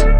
Thank you.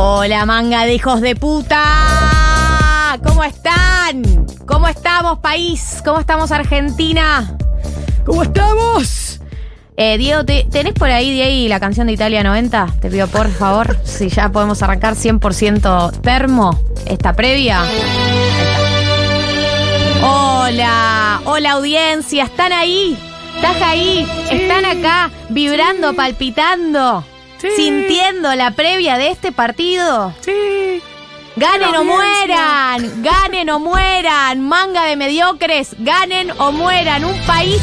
Hola, manga de hijos de puta. ¿Cómo están? ¿Cómo estamos, país? ¿Cómo estamos, Argentina? ¿Cómo estamos? Eh, Diego, ¿tenés por ahí, Diego, la canción de Italia 90? Te pido por favor, si ya podemos arrancar 100% termo esta previa. Hola, hola audiencia, ¿están ahí? ¿Estás ahí? ¿Están acá vibrando, palpitando? Sintiendo la previa de este partido. Sí. Ganen o mueran, ganen o mueran, manga de mediocres, ganen o mueran. Un país,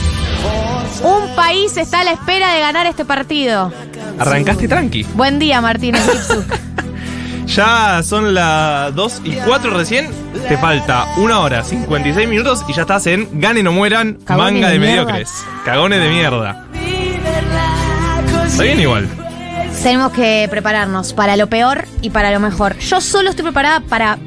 un país está a la espera de ganar este partido. Arrancaste tranqui. Buen día, Martínez Ya son las 2 y 4 recién. Te falta una hora, 56 minutos y ya estás en Ganen o mueran, manga de, mediocres. Cagones de mierda. Está bien igual tenemos que prepararnos para lo peor y para lo mejor. Yo solo estoy preparada para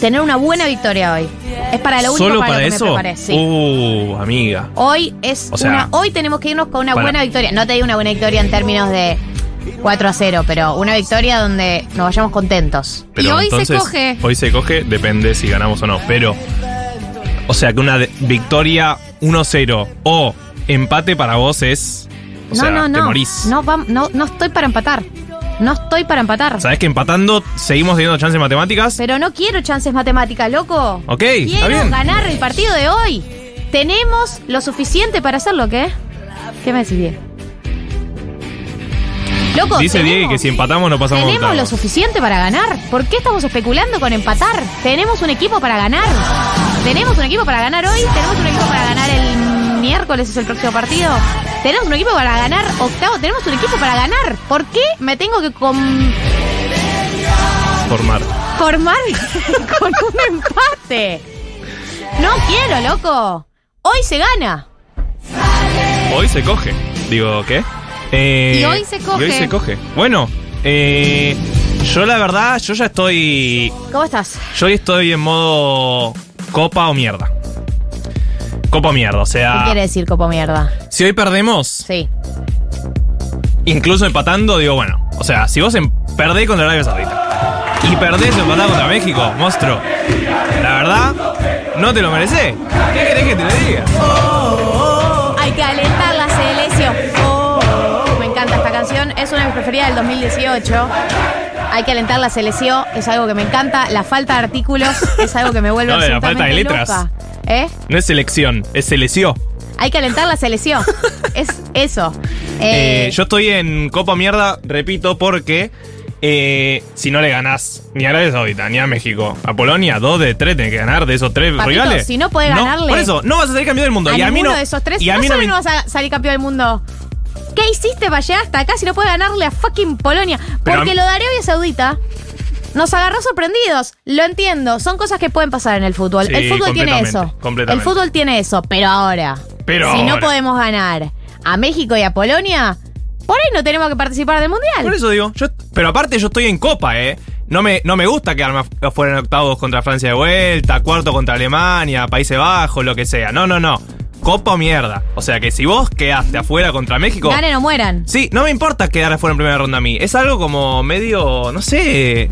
tener una buena victoria hoy. Es para lo único ¿Solo para, para lo que eso? me preparé. Sí. Uh, amiga. Hoy es O sea, una. Hoy tenemos que irnos con una para- buena victoria. No te digo una buena victoria en términos de 4 a 0, pero una victoria donde nos vayamos contentos. Pero y hoy entonces, se coge. Hoy se coge, depende si ganamos o no. Pero, o sea que una victoria 1-0 o empate para vos es. O sea, no, no, te no. morís. No, vam- no. No estoy para empatar. No estoy para empatar. Sabés que empatando seguimos teniendo chances matemáticas. Pero no quiero chances matemáticas, loco. Ok, está Quiero bien. ganar el partido de hoy. Tenemos lo suficiente para hacerlo, ¿qué? ¿Qué me decís, Diego? Loco, Dice Diego que si empatamos no pasamos Tenemos lo octavos. suficiente para ganar. ¿Por qué estamos especulando con empatar? Tenemos un equipo para ganar. Tenemos un equipo para ganar hoy. Tenemos un equipo para ganar el miércoles, es el próximo partido. Tenemos un equipo para ganar octavo. Tenemos un equipo para ganar. ¿Por qué me tengo que con- Formar. formar con un empate? No quiero, loco. Hoy se gana. Hoy se coge. Digo, ¿qué? Eh, Y hoy se coge. y hoy se coge. Bueno, eh, yo la verdad, yo ya estoy. ¿Cómo estás? Yo hoy estoy en modo copa o mierda. Copa o mierda, o ¿Qué sea. quiere decir copo mierda? Si hoy perdemos, Sí. incluso empatando, digo, bueno. O sea, si vos em- perdés contra Arabia Saudita y perdés empatando contra México, monstruo. La verdad, no te lo mereces. ¿Qué querés que te lo diga? Hay que alentar Es una de mis preferidas del 2018. Hay que alentar la selección. Es algo que me encanta. La falta de artículos es algo que me vuelve No, de la falta de letras. loca. ¿Eh? No es selección, es seleció. Hay que alentar la selección. es eso. Eh, Eh, yo estoy en Copa Mierda, repito, porque eh, si no le ganás ni a Arabia Saudita ni a México, a Polonia, dos de tres tenés que ganar de esos tres Papito, rivales. si no podés ganarle- Por eso, no vas a ser campeón del mundo. a y a mí no. de esos tres. y a no mí no solo me- no vas a salir campeón del mundo. ¿Qué hiciste para llegar hasta acá si no puedes ganarle a fucking Polonia? Pero Porque lo de Arabia Saudita nos agarró sorprendidos. Lo entiendo. Son cosas que pueden pasar en el fútbol. Sí, el fútbol tiene eso. El fútbol tiene eso. Pero ahora, Pero si no podemos ganar a México y a Polonia, por ahí no tenemos que participar del mundial. Por eso digo, yo, pero aparte yo estoy en Copa, ¿eh? no me, no me gusta quedarme af- afuera en octavos contra Francia de vuelta, cuarto contra Alemania, Países Bajos, lo que sea. No, no, no. Copa o mierda. O sea que si vos quedaste afuera contra México. Ganen o mueran. Sí, no me importa quedar afuera en primera ronda a mí. Es algo como medio. No sé.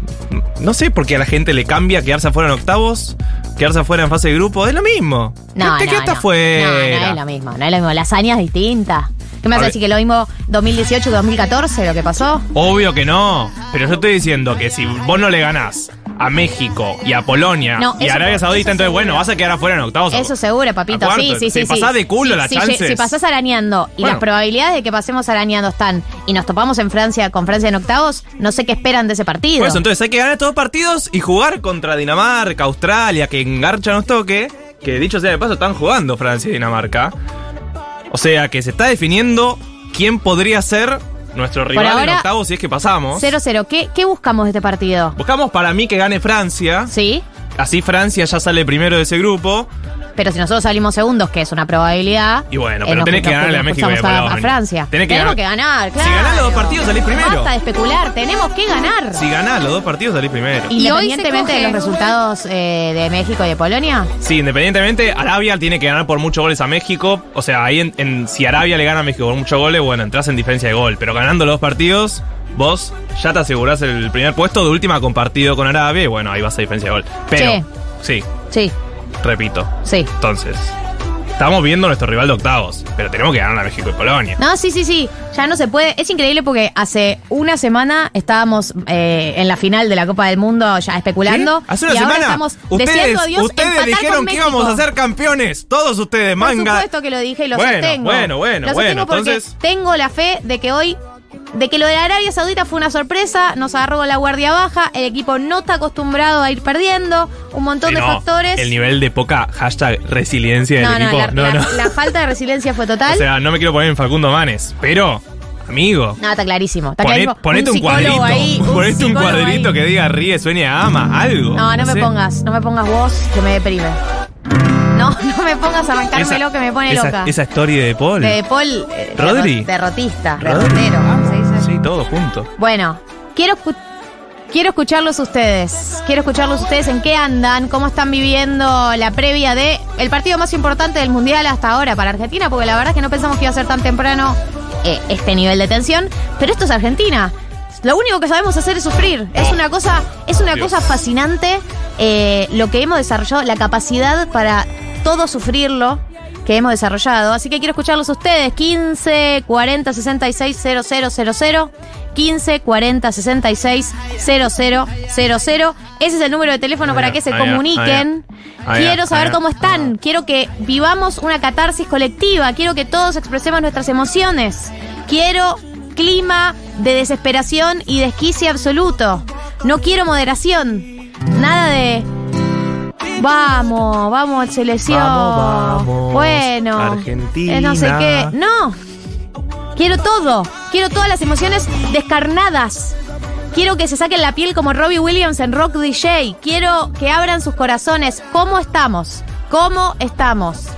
No sé por qué a la gente le cambia quedarse afuera en octavos, quedarse afuera en fase de grupo. Es lo mismo. No, Te no, quedaste no. afuera. No, no es lo mismo, no es lo mismo. La hazaña es distinta. ¿Qué me vas a decir que lo mismo 2018 que 2014 lo que pasó? Obvio que no. Pero yo estoy diciendo que si vos no le ganás a México y a Polonia No, y a Arabia Saudita, entonces seguro. bueno, vas a quedar afuera en octavos. Eso seguro, papito. ¿A cuarto? Sí, sí, Si sí. pasás sí. de culo Sí, las sí, chances. Si pasás arañando y Bueno. las probabilidades de que pasemos arañando están y nos topamos en Francia con Francia en octavos, no sé qué esperan de ese partido. Por eso, entonces hay que ganar los partidos y jugar contra Dinamarca, Australia, que engarcha nos toque. Que dicho sea de paso, están jugando Francia y Dinamarca. O sea que se está definiendo quién podría ser nuestro rival en ahora, octavos si es que pasamos. 0-0. ¿Qué, ¿Qué buscamos de este partido? Buscamos para mí que gane Francia. Sí. Así Francia ya sale primero de ese grupo. Pero si nosotros salimos segundos, que es una probabilidad. Y bueno, pero tenés que ganarle a México y a Polonia. Francia. Tenés que tenemos ganar. que ganar, Si claro. ganás los dos partidos, salís primero. Basta de especular, tenemos que ganar. Si ganás los dos partidos, salís primero. Independientemente de los resultados eh, de México y de Polonia. Sí, independientemente, Arabia tiene que ganar por muchos goles a México. O sea, ahí en, en- si Arabia le gana a México por muchos goles, bueno, entras en diferencia de gol. Pero ganando los dos partidos, vos ya te asegurás el primer puesto de última compartido con Arabia y bueno, ahí vas a diferencia de gol. Pero, sí, Sí, repito. sí. Entonces, estamos viendo nuestro rival de octavos, pero tenemos que ganar a México y Polonia. No, sí, sí, sí. Ya no se puede. Es increíble porque hace una semana estábamos eh, en la final de la Copa del Mundo ya especulando. Hace una y ahora semana. estamos ustedes a Dios ustedes dijeron que íbamos a ser campeones. Todos ustedes, Por manga. supuesto que lo dije y lo Bueno, sostengo. bueno, bueno, Lo bueno, sostengo porque entonces- tengo la fe de que hoy. De que lo de Arabia Saudita fue una sorpresa, nos agarró con la guardia baja, el equipo no está acostumbrado a ir perdiendo, un montón Sí, de no, factores. El nivel de poca hashtag resiliencia del no, equipo. la, no, la- no. la falta de resiliencia fue total. O sea, no me quiero poner en Facundo Manes, pero, amigo, no, está clarísimo. Está poné- clarísimo. ponete un, cuadrito. ahí, un ponete un cuadrito ahí. que diga ríe, sueña, ama, algo. No, no me sé. pongas, no me pongas vos que me deprime. No, no me pongas a arrancármelo que me pone esa, loca. Esa story de Paul. De Paul, eh, Rodri. derro- derrotista, derrotero, todo junto. Bueno, quiero Quiero escucharlos ustedes. Quiero escucharlos ustedes en qué andan, cómo están viviendo la previa de el partido más importante del mundial hasta ahora para Argentina, porque la verdad es que no pensamos que iba a ser tan temprano eh, este nivel de tensión. Pero esto es Argentina. Lo único que sabemos hacer es sufrir. Es una cosa, es una Dios. cosa fascinante eh, lo que hemos desarrollado, la capacidad para todo sufrirlo que hemos desarrollado. Así que quiero escucharlos ustedes. 15 40 66 000 15 40 66 000 Ese es el número de teléfono para que se comuniquen. Quiero saber cómo están. Quiero que vivamos una catarsis colectiva. Quiero que todos expresemos nuestras emociones. Quiero clima de desesperación y desquicie absoluto. No quiero moderación. Nada de. Vamos, vamos, selección. Vamos, vamos, Bueno. Argentina. eh, no sé qué. No. Quiero todo. Quiero todas las emociones descarnadas. Quiero que se saquen la piel como Robbie Williams en Rock DJ. Quiero que abran sus corazones. ¿Cómo estamos? ¿Cómo estamos?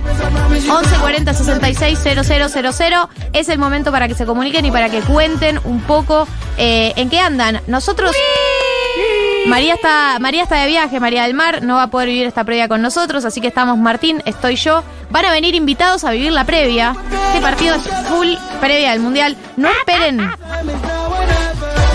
1140 66 000 es el momento para que se comuniquen y para que cuenten un poco eh, en qué andan. Nosotros. María está, María está de viaje, María del Mar, no va a poder vivir esta previa con nosotros, así que estamos Martín, estoy yo. Van a venir invitados a vivir la previa. Este partido es full previa del Mundial. No esperen.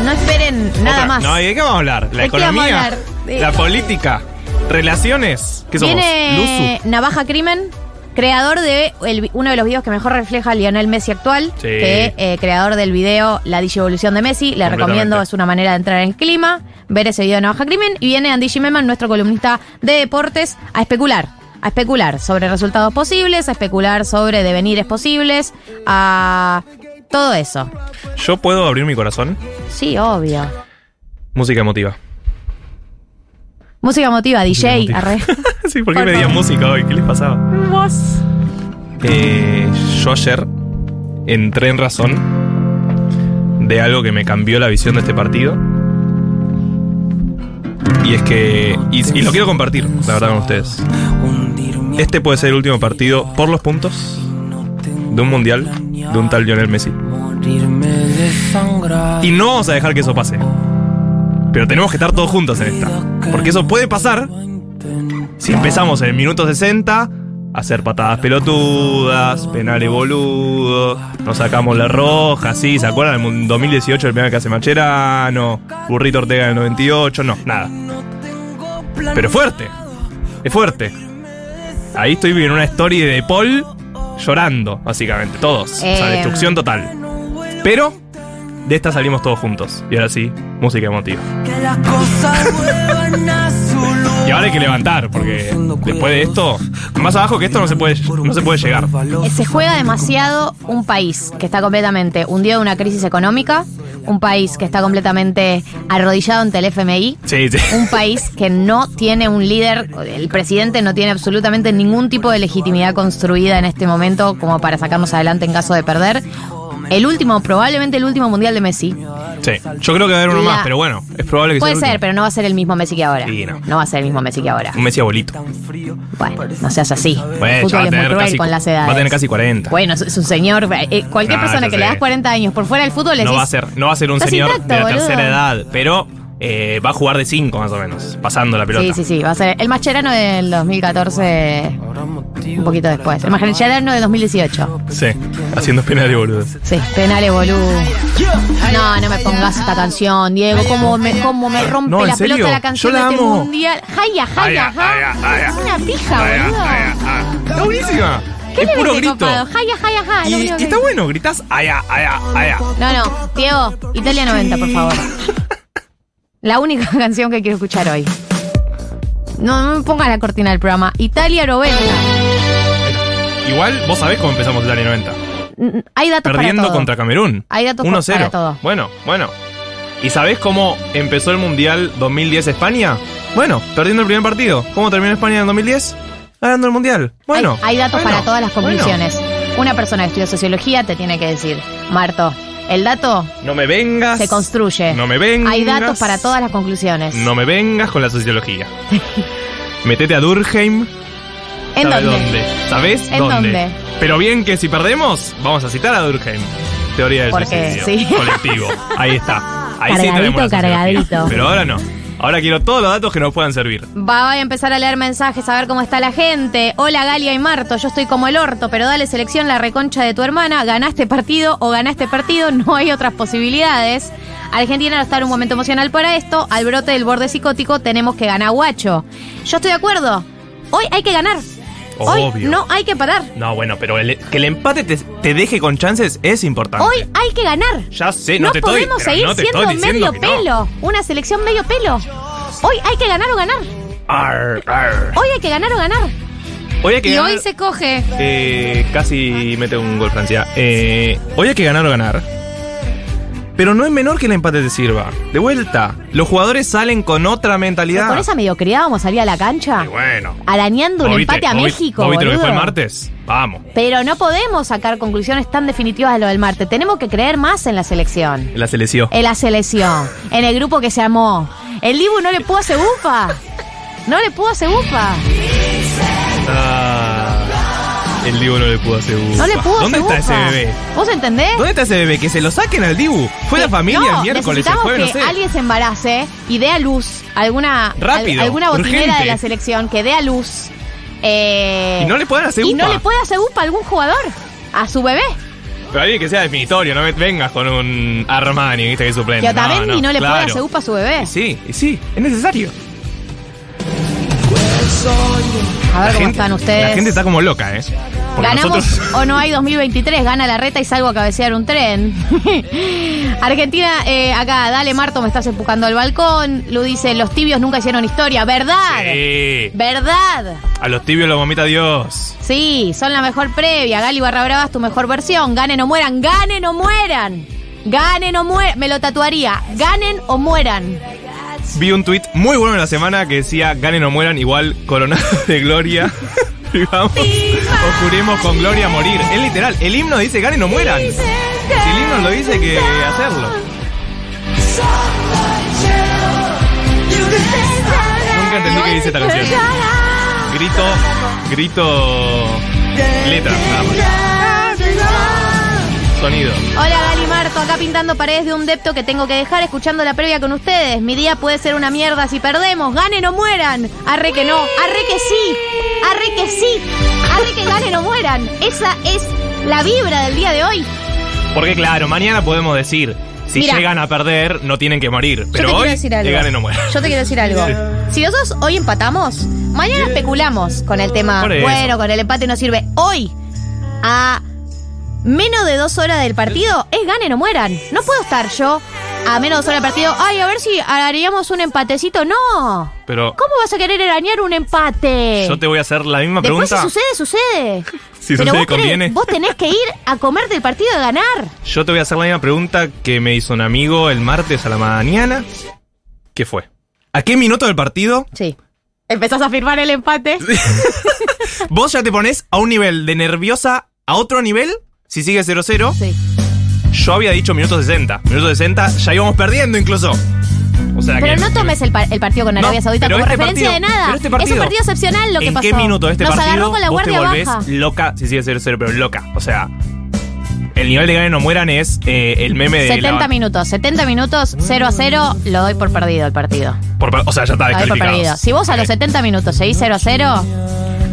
No esperen nada Otra- más. No, ¿y de qué vamos a hablar? ¿La ¿De qué vamos a economía? hablar? De- ¿La política? ¿Relaciones? ¿Qué somos? Viene ¿Luzu? Navaja Crimen, creador de el- uno de los videos que mejor refleja a Lionel Messi actual, Sí. que eh, creador del video La Digievolución de Messi. Le Completamente. recomiendo, es una manera de entrar en clima, ver ese video de Navaja Crimen. Y viene Andy Gimeman, nuestro columnista de deportes, a especular. A especular sobre resultados posibles, a especular sobre devenires posibles, a todo eso. ¿Yo puedo abrir mi corazón? Sí, obvio. Música emotiva. Música motiva, DJ, emotiva. arre. sí, ¿por qué me música hoy? ¿Qué les pasaba? Vos. Eh, yo ayer entré en razón de algo que me cambió la visión de este partido. Y es que. Y, lo quiero compartir, la verdad, con ustedes. Este puede ser el último partido por los puntos de un mundial de un tal Lionel Messi. Y no vamos a dejar que eso pase. Pero tenemos que estar todos juntos en esta. Porque eso puede pasar si empezamos en el minuto 60 a hacer patadas pelotudas, penales boludos, nos sacamos la roja, sí, ¿se acuerdan? En 2018 el penal que hace Macherano, Burrito Ortega en el 98, no, nada. Pero es fuerte, es fuerte. Ahí estoy viendo una story de Paul llorando, básicamente, todos. O sea, Eh. destrucción total. Pero de esta salimos todos juntos. Y ahora sí, música emotiva. Y ahora hay que levantar, porque después de esto, más abajo que esto no se puede, no se puede llegar. Eh, Se juega demasiado un país que está completamente hundido en una crisis económica, un país que está completamente arrodillado ante el FMI, Sí, sí. un país que no tiene un líder, el presidente no tiene absolutamente ningún tipo de legitimidad construida en este momento como para sacarnos adelante en caso de perder. El último, probablemente el último mundial de Messi. Sí. Yo creo que va a haber uno La- más, pero bueno, es probable que Puede sea el ser, pero no va a ser el mismo Messi que ahora. Sí, no. va a ser el mismo Messi que ahora. Un Messi abuelito. Bueno, no seas así. Bueno, el ya va fútbol a es muy tener cruel casi- con las edades. va a tener casi 40. Bueno, es un señor. eh, cualquier Ah, persona ya que le sé. das 40 años por fuera del fútbol le No decís, va a ser, no va a ser un Estás señor intacto, de la boludo. tercera edad, pero eh, va a jugar de 5 más o menos, pasando la pelota. Sí, sí, sí. Va a ser el Mascherano del 2014. Un poquito después. El Mascherano del 2018. Sí, haciendo penales boludo. Sí, penales, boludo. No, no me pongas esta canción, Diego. ¿Cómo me, cómo me rompe No, ¿en la serio? pelota la canción Yo la de este amo. mundial? Jaya, jaya, Jaya, jaya. Es una pija, boludo. Está buenísima. ¿Qué es le puro grito. copado? Jaya, jaya, jaya. Y, y está bueno, gritas aya, aya, aya. No, no, Diego, Italia 90, por favor. La única canción que quiero escuchar hoy. No, no me pongas la cortina del programa. Italia 90. Igual vos sabés cómo empezamos el año 90. Mm, Hay datos Perdiendo para todo. contra Camerún. Hay datos 1-0. para todo. Bueno, bueno. ¿Y sabés cómo empezó el Mundial 2010 España? Bueno, perdiendo el primer partido. ¿Cómo terminó España en el 2010? Ganando el Mundial. Bueno. hay, hay datos bueno, para todas las bueno. conclusiones. Una persona que estudia sociología te tiene que decir, Marto, el dato No me vengas. se construye. No me vengas. Hay datos para todas las conclusiones. No me vengas con la sociología. Metete a Durkheim. ¿En ¿Sabe dónde? ¿Sabés ¿En dónde? dónde? Pero bien que si perdemos, vamos a citar a Durkheim. Teoría del Porque, suicidio sí. colectivo. Ahí está. Ahí sí Cargadito, tenemos cargadito. Pero ahora no. Ahora quiero todos los datos que nos puedan servir. Va, a empezar a leer mensajes, a ver cómo está la gente. Hola Galia y Marto, yo estoy como el orto, pero dale selección la reconcha de tu hermana. Ganaste partido o ganaste partido, no hay otras posibilidades. Argentina no está en un momento emocional para esto. Al brote del borde psicótico tenemos que ganar guacho. Yo estoy de acuerdo. Hoy hay que ganar. Hoy Obvio. no hay que parar. No, bueno, pero el- que el empate te, te deje con chances es importante. Hoy hay que ganar. Ya sé, no, No, te estoy podemos pero seguir no te siendo estoy medio no. pelo. Una selección medio pelo. Hoy hay que ganar o ganar. Arr, arr. Hoy hay que ganar o ganar. Hoy hay que Y ganar. hoy se coge. Eh, casi mete un gol Francia. Eh, hoy hay que ganar o ganar. Pero no es menor que el empate te sirva. De vuelta, los jugadores salen con otra mentalidad. Con esa mediocridad vamos a salir a la cancha. Y bueno. Arañando un ¿Vos viste- empate a México. ¿Vos viste lo que fue el martes? Vamos. Pero no podemos sacar conclusiones tan definitivas de lo del martes. Tenemos que creer más en la selección. En la selección. En la selección. En el grupo que se armó. El Dibu no le pudo hacer bufa. No le pudo hacer bufa. Ah, el Dibu no le pudo hacer bufa. No le pudo ¿Dónde hacer está bufa. ese bebé? ¿Vos entendés? ¿Dónde está ese bebé? Que se lo saquen al Dibu. Fue la familia no, el miércoles, el jueves, no que sé. alguien se embarace y dé a luz alguna, Rápido, alguna botinera urgente. de la selección que dé a luz. eh, Y no le pueden hacer y no le puede hacer upa a algún jugador. A su bebé. Pero alguien que sea definitorio, no vengas con un Armani, viste que es suplente. Que Otamendi no, le puede claro. hacer upa a su bebé. Y sí, y sí, es necesario. A ver La cómo gente- están ustedes. La gente está como loca, ¿eh? Porque ¿Ganamos nosotros- o no hay 2023? Gana la reta y salgo a cabecear un tren. Argentina, eh, acá, dale Marto, me estás empujando al balcón. Lu dice, los tibios nunca hicieron historia. ¿Verdad? Sí. ¿Verdad? A los tibios los vomita Dios. Sí, son la mejor previa. Gali Barra Brava es tu mejor versión. Ganen o mueran, ganen o mueran. Ganen o mueran. Me lo tatuaría. Ganen o mueran. Vi un tuit muy bueno en la semana que decía, ganen o mueran, igual coronado de gloria. y vamos, oscuremos con gloria a morir. Es literal, el himno dice, ganen o mueran. Si el himno lo dice, que hacerlo. Nunca entendí qué dice esta canción. Grito, grito, letra, nada sonido. Hola Gali Marto, acá pintando paredes de un depto que tengo que dejar escuchando la previa con ustedes. Mi día puede ser una mierda si perdemos. Ganen o mueran. Arre que no, arre que sí, arre que sí, arre que ganen o mueran. Esa es la vibra del día de hoy. Porque claro, mañana podemos decir, si Mira. llegan a perder, no tienen que morir. Pero hoy, decir algo. que ganen o mueran. Yo te quiero decir algo. Sí. Si nosotros hoy empatamos, mañana especulamos con el tema. Por eso. Bueno, con el empate no sirve. Hoy, a menos de dos horas del partido, es ganen o mueran. No puedo estar yo a menos de del partido. Ay, a ver si haríamos un empatecito. No. Pero ¿Cómo vas a querer arañar un empate? yo te voy a hacer la misma Después, pregunta. si sucede, sucede. Si Pero sucede, vos, conviene. vos tenés que ir a comerte el partido de ganar. Yo te voy a hacer la misma pregunta que me hizo un amigo el martes a la mañana. ¿Qué fue? ¿A qué minuto del partido Sí. Empezás a firmar el empate. vos ya te pones a un nivel de nerviosa a otro nivel? Si sigue 0-0. Sí. Yo había dicho minuto 60. Minuto 60 ya íbamos perdiendo incluso. O sea Pero que. no tomes el, pa- el partido con No, Arabia Saudita pero como este referencia partido- de nada. este es un partido- partido excepcional lo que ¿En pasó. qué minuto de este Nos partido agarró con la vos te volvés baja. loca? Si sigue 0-0, pero loca. O sea, el nivel de ganen no mueran es eh, el meme de. 70 la- minutos, 70 minutos, 0 a 0, lo doy por perdido el partido. por- o sea, ya está descalificado. Si vos a los 70 minutos seguís 0 a 0,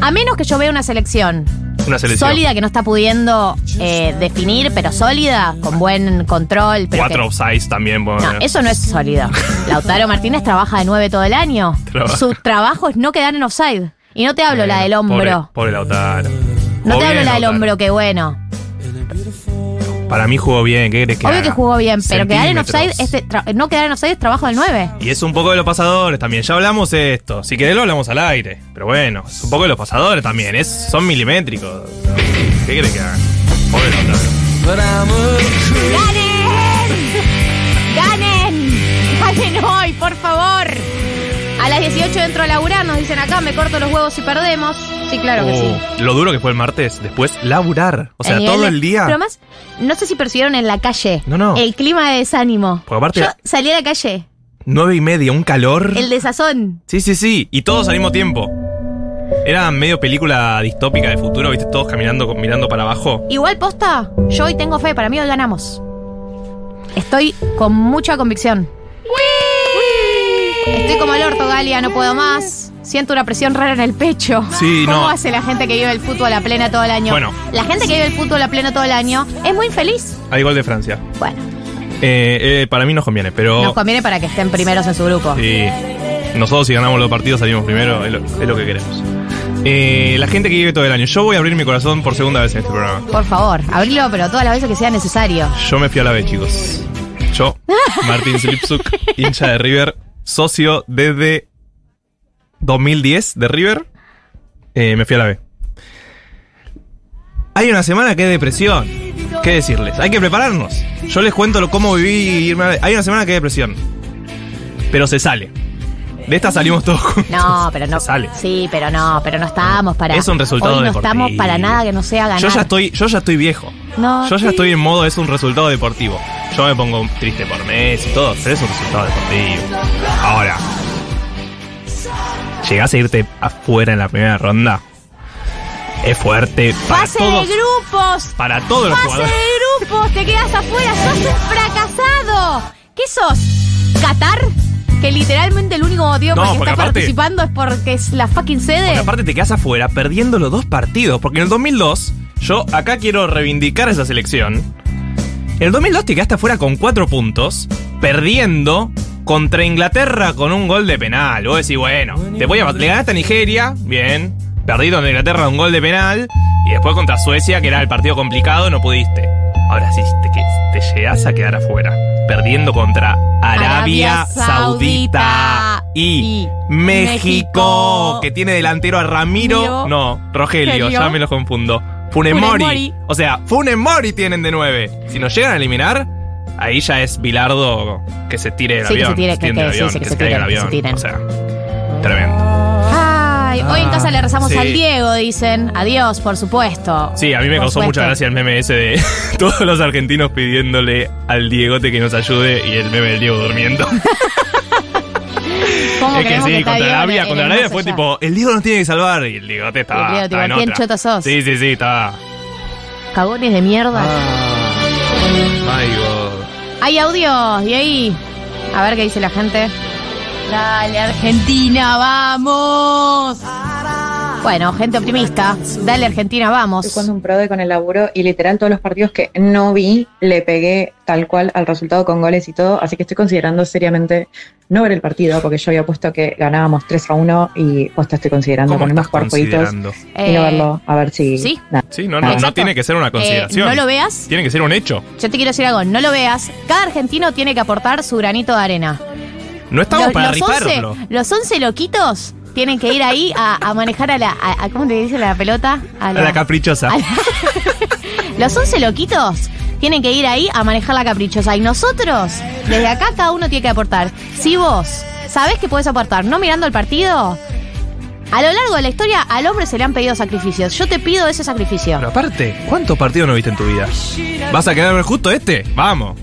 a menos que yo vea una selección Una selección. sólida que no está pudiendo eh, definir, pero sólida, con buen control. Pero Cuatro offsides también. No, bueno. eso no es sólido. Lautaro Martínez trabaja de 9 todo el año. Trabaja. Su trabajo es no quedar en offside. Y no te hablo la del hombro. Pobre, pobre Lautaro. no te hablo la del hombro, que bueno. Para mí jugó bien. ¿Qué crees que Obvio haga? que jugó bien, pero quedar en Centímetros. offside, este tra- no quedar en offside es trabajo del 9. Y es un poco de los pasadores también. Ya hablamos de esto. Si querés lo hablamos al aire. Pero bueno, es un poco de los pasadores también. Es, son milimétricos. ¿Qué crees que hagan? Pobre Lautaro. ¡Ganen! ¡Ganen hoy, por favor! A las 18 entro a laburar, nos dicen acá, me corto los huevos si perdemos. Sí, claro que sí. Oh, Lo duro que fue el martes. Después, laburar. O sea, El todo de- el día. Pero más, no sé si percibieron en la calle. No, no. El clima de desánimo. Porque aparte- Yo salí a la calle. Nueve y media, un calor. El desazón. Sí, sí, sí. Y todos al mismo tiempo. Era medio película distópica de futuro, viste, todos caminando, mirando para abajo. Igual posta, yo hoy tengo fe, para mí hoy ganamos. Estoy con mucha convicción. Estoy como el orto, Galia, no puedo más. Siento una presión rara en el pecho. Sí, ¿Cómo no. hace la gente que vive el fútbol a plena todo el año? Bueno. La gente que vive el fútbol a pleno todo el año es muy feliz. Hay gol de Francia. Bueno, Eh, eh, para mí nos conviene, pero. nos conviene para que estén primeros en su grupo. Sí. Nosotros si ganamos los partidos salimos primero, es lo, es lo que queremos. Eh, la gente que vive todo el año. Yo voy a abrir mi corazón por segunda vez en este programa. Por favor, abrilo, pero todas las veces que sea necesario. Yo me fui a la B, chicos. Yo, Martín Slipsuk, hincha de River, socio desde 2010 de River, eh, me fui a la B. Hay una semana que es depresión. ¿Qué decirles? Hay que prepararnos. Yo les cuento cómo viví irme a la B. Hay una semana que es depresión. Pero se sale. De esta salimos todos juntos. No, pero no. Sale. Sí, pero no, pero no estamos para. Es un resultado Hoy no deportivo. estamos para nada que no sea ganar. Yo ya estoy, yo ya estoy viejo. No, Yo ya sí. estoy en modo, es un resultado deportivo. Yo me pongo triste por mes y todo, pero es un resultado deportivo. Ahora, llegás a irte afuera en la primera ronda. Es fuerte para todos. de grupos. Para todos los jugadores. de grupos. Te quedas afuera. Sos un fracasado. ¿Qué sos? ¿Qatar? Que literalmente el único motivo No, por el que está aparte- participando es porque es la fucking sede. Porque aparte te quedas afuera perdiendo los dos partidos. Porque en el 2002, yo acá quiero reivindicar esa selección. En el 2002 te quedaste afuera con cuatro puntos, perdiendo contra Inglaterra con un gol de penal. Vos decís, bueno, te voy a, le ganaste a Nigeria, bien. Perdí contra Inglaterra un gol de penal. Y después contra Suecia, que era el partido complicado, no pudiste. Ahora sí, te, te llegás a quedar afuera. Perdiendo contra Arabia, Arabia Saudita, Saudita y, y México, México. que tiene delantero a Ramiro. No, Rogelio, Rogelio. ya me los confundo. Funemori. Funemori. O sea, Funemori tienen de nueve. Si nos llegan a eliminar, ahí ya es Bilardo que se tire del Sí, que avión. se tire, que- avión, sí, que que se se caiga el se avión. O sea, tremendo. Hoy en casa le rezamos sí. al Diego, dicen. Adiós, por supuesto. Sí, a mí me Por causó mucha gracia el meme ese de todos los argentinos pidiéndole al Diegote que nos ayude y el meme del Diego durmiendo. ¿Cómo es que sí, contra Diego Arabia, contra el Arabia fue allá? tipo, el Diego nos tiene que salvar y el Diegote estaba, el Diego, tipo, ¿quién chota sos? Sí, sí, sí, estaba. Cagones de mierda. Ah. My God. Hay audios y ahí. A ver qué dice la gente. Dale, Argentina, vamos. Bueno, gente optimista. Dale, Argentina, Estoy vamos. jugando un prode con el laburo y literal todos los partidos que no vi le pegué tal cual al resultado con goles y todo, así que estoy considerando seriamente no ver el partido porque yo había puesto que ganábamos 3 a 1 y pues estoy considerando ¿Cómo ponerme a estás jugar jueguitos considerando? y no Eh, verlo a ver si ¿sí? Sí, no, no, tiene que ser una consideración. Eh, no lo veas. Tiene que ser un hecho. Yo te quiero decir algo, no lo veas. Cada argentino tiene que aportar su granito de arena. No estamos Los- para los, rifarlo. 11, los 11 loquitos tienen que ir ahí a, a manejar a la. a- a- ¿Cómo te dice la pelota? A la caprichosa. a la- los 11 loquitos tienen que ir ahí a manejar la caprichosa. Y nosotros, desde acá, cada uno tiene que aportar. Si vos sabés que podés aportar no mirando el partido, a lo largo de la historia al hombre se le han pedido sacrificios. Yo te pido ese sacrificio. Pero aparte, ¿cuántos partidos no viste en tu vida? ¿Vas a querer ver justo este? Vamos.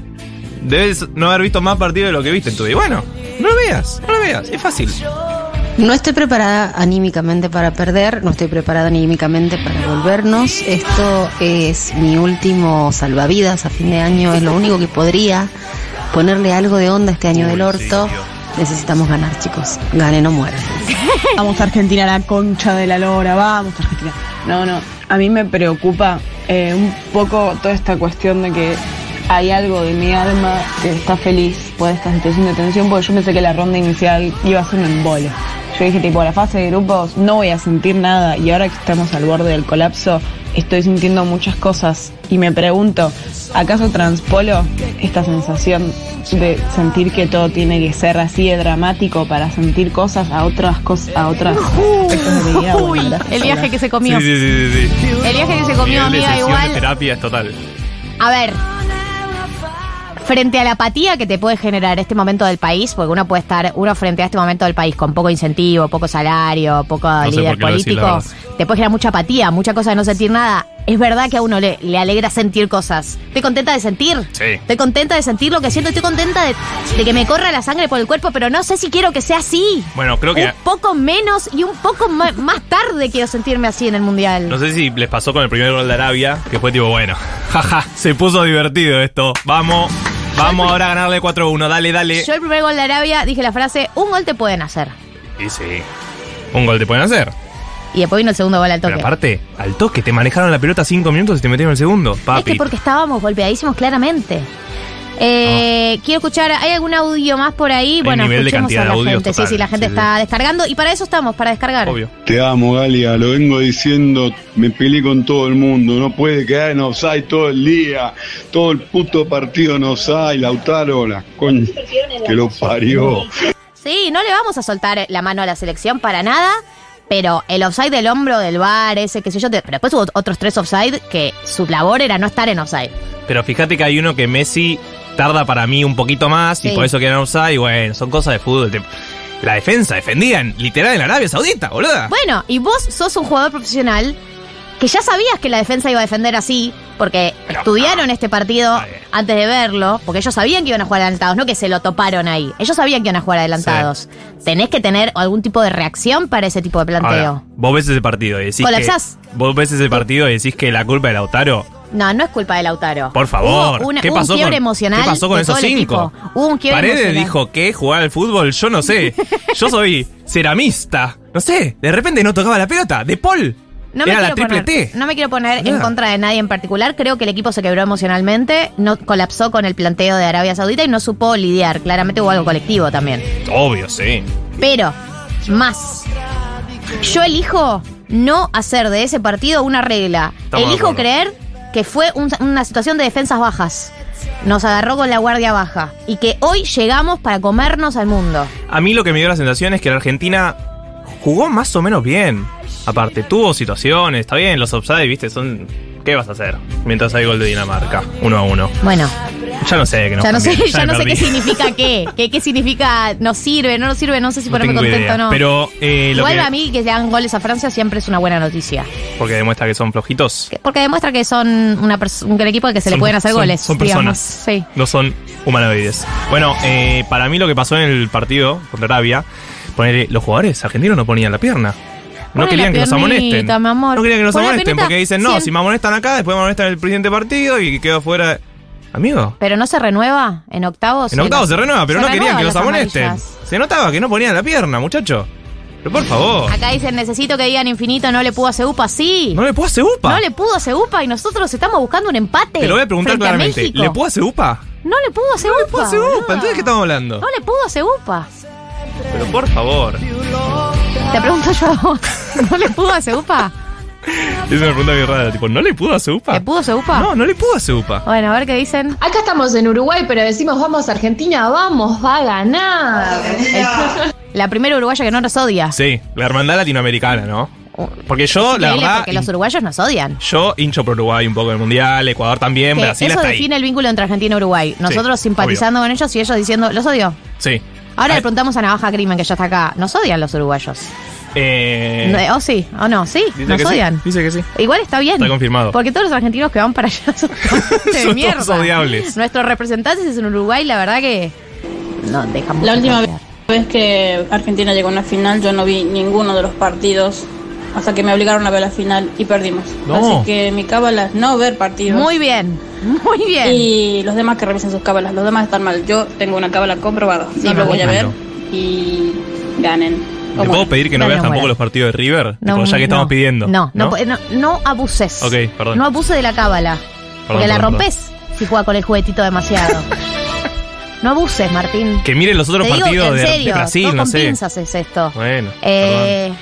Debes no haber visto más partidos de lo que viste en tu vida. Bueno, no lo veas, no lo veas, es fácil. No estoy preparada anímicamente para perder, no estoy preparada anímicamente para volvernos. Esto es mi último salvavidas a fin de año, es lo único que podría ponerle algo de onda este año del orto. Necesitamos ganar, chicos. Ganen o mueran. Vamos Argentina, la concha de la lora, vamos Argentina. No, no, a mí me preocupa eh, un poco toda esta cuestión de que hay algo de mi alma que está feliz por esta situación de tensión, porque yo pensé que la ronda inicial iba a ser un embole. Yo dije, tipo, la fase de grupos no voy a sentir nada y ahora que estamos al borde del colapso, estoy sintiendo muchas cosas y me pregunto, ¿acaso transpolo esta sensación de sentir que todo tiene que ser así de dramático para sentir cosas a otras cosas, a otras aspectos de mi vida? Uy, el viaje que se comió. Sí, sí, sí. El viaje que se comió, amiga, igual. de terapia es total. A ver, frente a la apatía que te puede generar este momento del país, porque uno puede estar, uno frente a este momento del país con poco incentivo, poco salario, poco sé líder político, te puede generar mucha apatía, mucha cosa de no sentir nada. Es verdad que a uno le, le alegra sentir cosas. Estoy contenta de sentir. Sí. Estoy contenta de sentir lo que siento. Estoy contenta de, de que me corra la sangre por el cuerpo, pero no sé si quiero que sea así. Bueno, creo que. Un poco menos y un poco más tarde quiero sentirme así en el mundial. No sé si les pasó con el primer gol de Arabia, que fue tipo, bueno, jaja, se puso divertido esto. Vamos, vamos ahora a ganarle 4-1, dale, dale. Yo el primer gol de Arabia dije la frase, un gol te pueden hacer. Y sí, un gol te pueden hacer. Y después vino el segundo gol al toque. Pero aparte, al toque, te manejaron la pelota 5 minutos y te metieron el segundo. es que porque estábamos golpeadísimos claramente. Eh, Quiero escuchar, ¿hay algún audio más por ahí? bueno, nivel de escuchemos cantidad a de la audios gente. total, sí, sí, la gente sí, está descargando. Y para eso estamos, para descargar. Obvio. Te amo, Galia, lo vengo diciendo, me peleé con todo el mundo, no puede quedar en offside todo el día, todo el puto partido en offside, Lautaro, la con que lo parió. Sí, no le vamos a soltar la mano a la selección para nada. Pero el offside del hombro del bar, ese, qué sé yo. pero después hubo otros tres offside que su labor era no estar en offside. Pero fíjate que hay uno que Messi tarda para mí un poquito más y por eso quedan offside. Bueno, son cosas de fútbol. Te- La defensa, defendían literal en Arabia Saudita, boluda. Bueno, y vos sos un jugador profesional que ya sabías que la defensa iba a defender así, porque estudiaron este partido antes de verlo, porque ellos sabían que iban a jugar adelantados, no que se lo toparon ahí. Ellos sabían que iban a jugar adelantados. Tenés que tener algún tipo de reacción para ese tipo de planteo. Ahora, vos ves ese partido y decís Colapsás. que. Vos ves ese partido y decís que la culpa de Lautaro. No, no es culpa de Lautaro. Por favor. Hubo una- ¿Qué pasó un quiebre con, emocional ¿Qué pasó con de esos cinco? Hubo un quiebre Paredes emocional. dijo que jugar al fútbol, yo no sé. Yo soy ceramista. No sé, de repente no tocaba la pelota. De Paul. No me, Era la quiero triple poner, T. no me quiero poner en Boluda. contra de nadie en particular. Creo que el equipo se quebró emocionalmente, no colapsó con el planteo de Arabia Saudita y no supo lidiar. Claramente hubo algo colectivo también. Obvio, sí. Pero, más. Yo elijo no hacer de ese partido una regla. Estamos elijo creer que fue un- una situación de defensas bajas. Nos agarró con la guardia baja. Y que hoy llegamos para comernos al mundo. A mí lo que me dio la sensación es que la Argentina jugó más o menos bien. Aparte, tuvo situaciones, está bien, los offside, viste, son. ¿Qué vas a hacer? Mientras hay gol de Dinamarca, uno a uno. Bueno, Ya no sé qué nos ya no sé, ya no sé qué significa qué. ¿Qué, qué significa nos sirve, no nos sirve? No sé si No ponerme contento idea. o no. Pero eh, lo Igual que- a mí que le dan goles a Francia siempre es una buena noticia. Porque demuestra que son flojitos. Porque demuestra que son una un equipo al que se le Son- pueden hacer son- goles. Son digamos. personas. Sí. No son humanoides. Bueno, eh, para mí lo que pasó en el partido contra Arabia, ponerle, los jugadores argentinos no ponían la pierna. No querían que nos amonesten. piernita, mi amor. No querían que nos Pon la amonesten piernita, porque dicen, no, si me amonestan acá, después me amonestan en el siguiente partido y quedo fuera. Amigo. ¿Pero no se renueva en octavos? En octavos se renueva, pero no querían que los las amonesten. amarillas. Se notaba que no ponían la pierna, muchacho. Pero por favor. Acá dicen, necesito que digan infinito, no le pudo a Ceupa. Sí. ¿No le puedo hacer UPA? No le pudo a Ceupa y nosotros estamos buscando un empate. Te lo voy a preguntar frente claramente. México. ¿Le puedo hacer UPA? No le pudo a. No le puedo hacer UPA. Entonces, ¿qué estamos hablando? No le pudo a Ceupa. Pero por favor. Te pregunto yo a vos. ¿No le pudo a Ceupa? Es una pregunta bien rara. Tipo, ¿no le pudo hacer UPA? ¿Le pudo a Ceupa? No, no le pudo hacer UPA. Bueno, a ver qué dicen. Acá estamos en Uruguay, pero decimos vamos Argentina, vamos, va a ganar. La primera uruguaya que no nos odia. Sí, la hermandad latinoamericana, ¿no? Porque yo, la verdad, porque los uruguayos nos odian. yo hincho por Uruguay un poco en el Mundial, Ecuador también, Que Brasil eso hasta define el vínculo entre Argentina y Uruguay. Nosotros Sí, simpatizando con ellos y ellos diciendo, los odio. Sí. Ahora Ay, le preguntamos a Navaja Crimen, que ya está acá. ¿Nos odian los uruguayos? eh, ¿O sí? ¿O no? Sí, dice nos que sí, odian. Dice que sí. Igual está bien. Está confirmado. Porque todos los argentinos que van para allá son de Son mierda. todos odiables. Nuestros representantes en Uruguay, la verdad que no dejan La última vez que Argentina llegó a una final, yo no vi ninguno de los partidos hasta que me obligaron a ver la final y perdimos. No. Así que mi cábala es no ver partidos. Muy bien, muy bien. Y los demás que revisen sus cábalas, los demás están mal. Yo tengo una cábala comprobada. Sí, no lo voy a ver y ganen. ¿Te puedo pedir que no No, veas no tampoco los partidos de River? No, Tipo, ya que estamos no. pidiendo. No, no, no, no abuses. Ok, perdón. No abuse de la cábala. porque la perdón, rompes si juega con el juguetito demasiado. no abuses, Martín. Que miren los otros Te digo partidos en de, de serio, Brasil, todo no con sé. pinzas es esto. Bueno, Eh,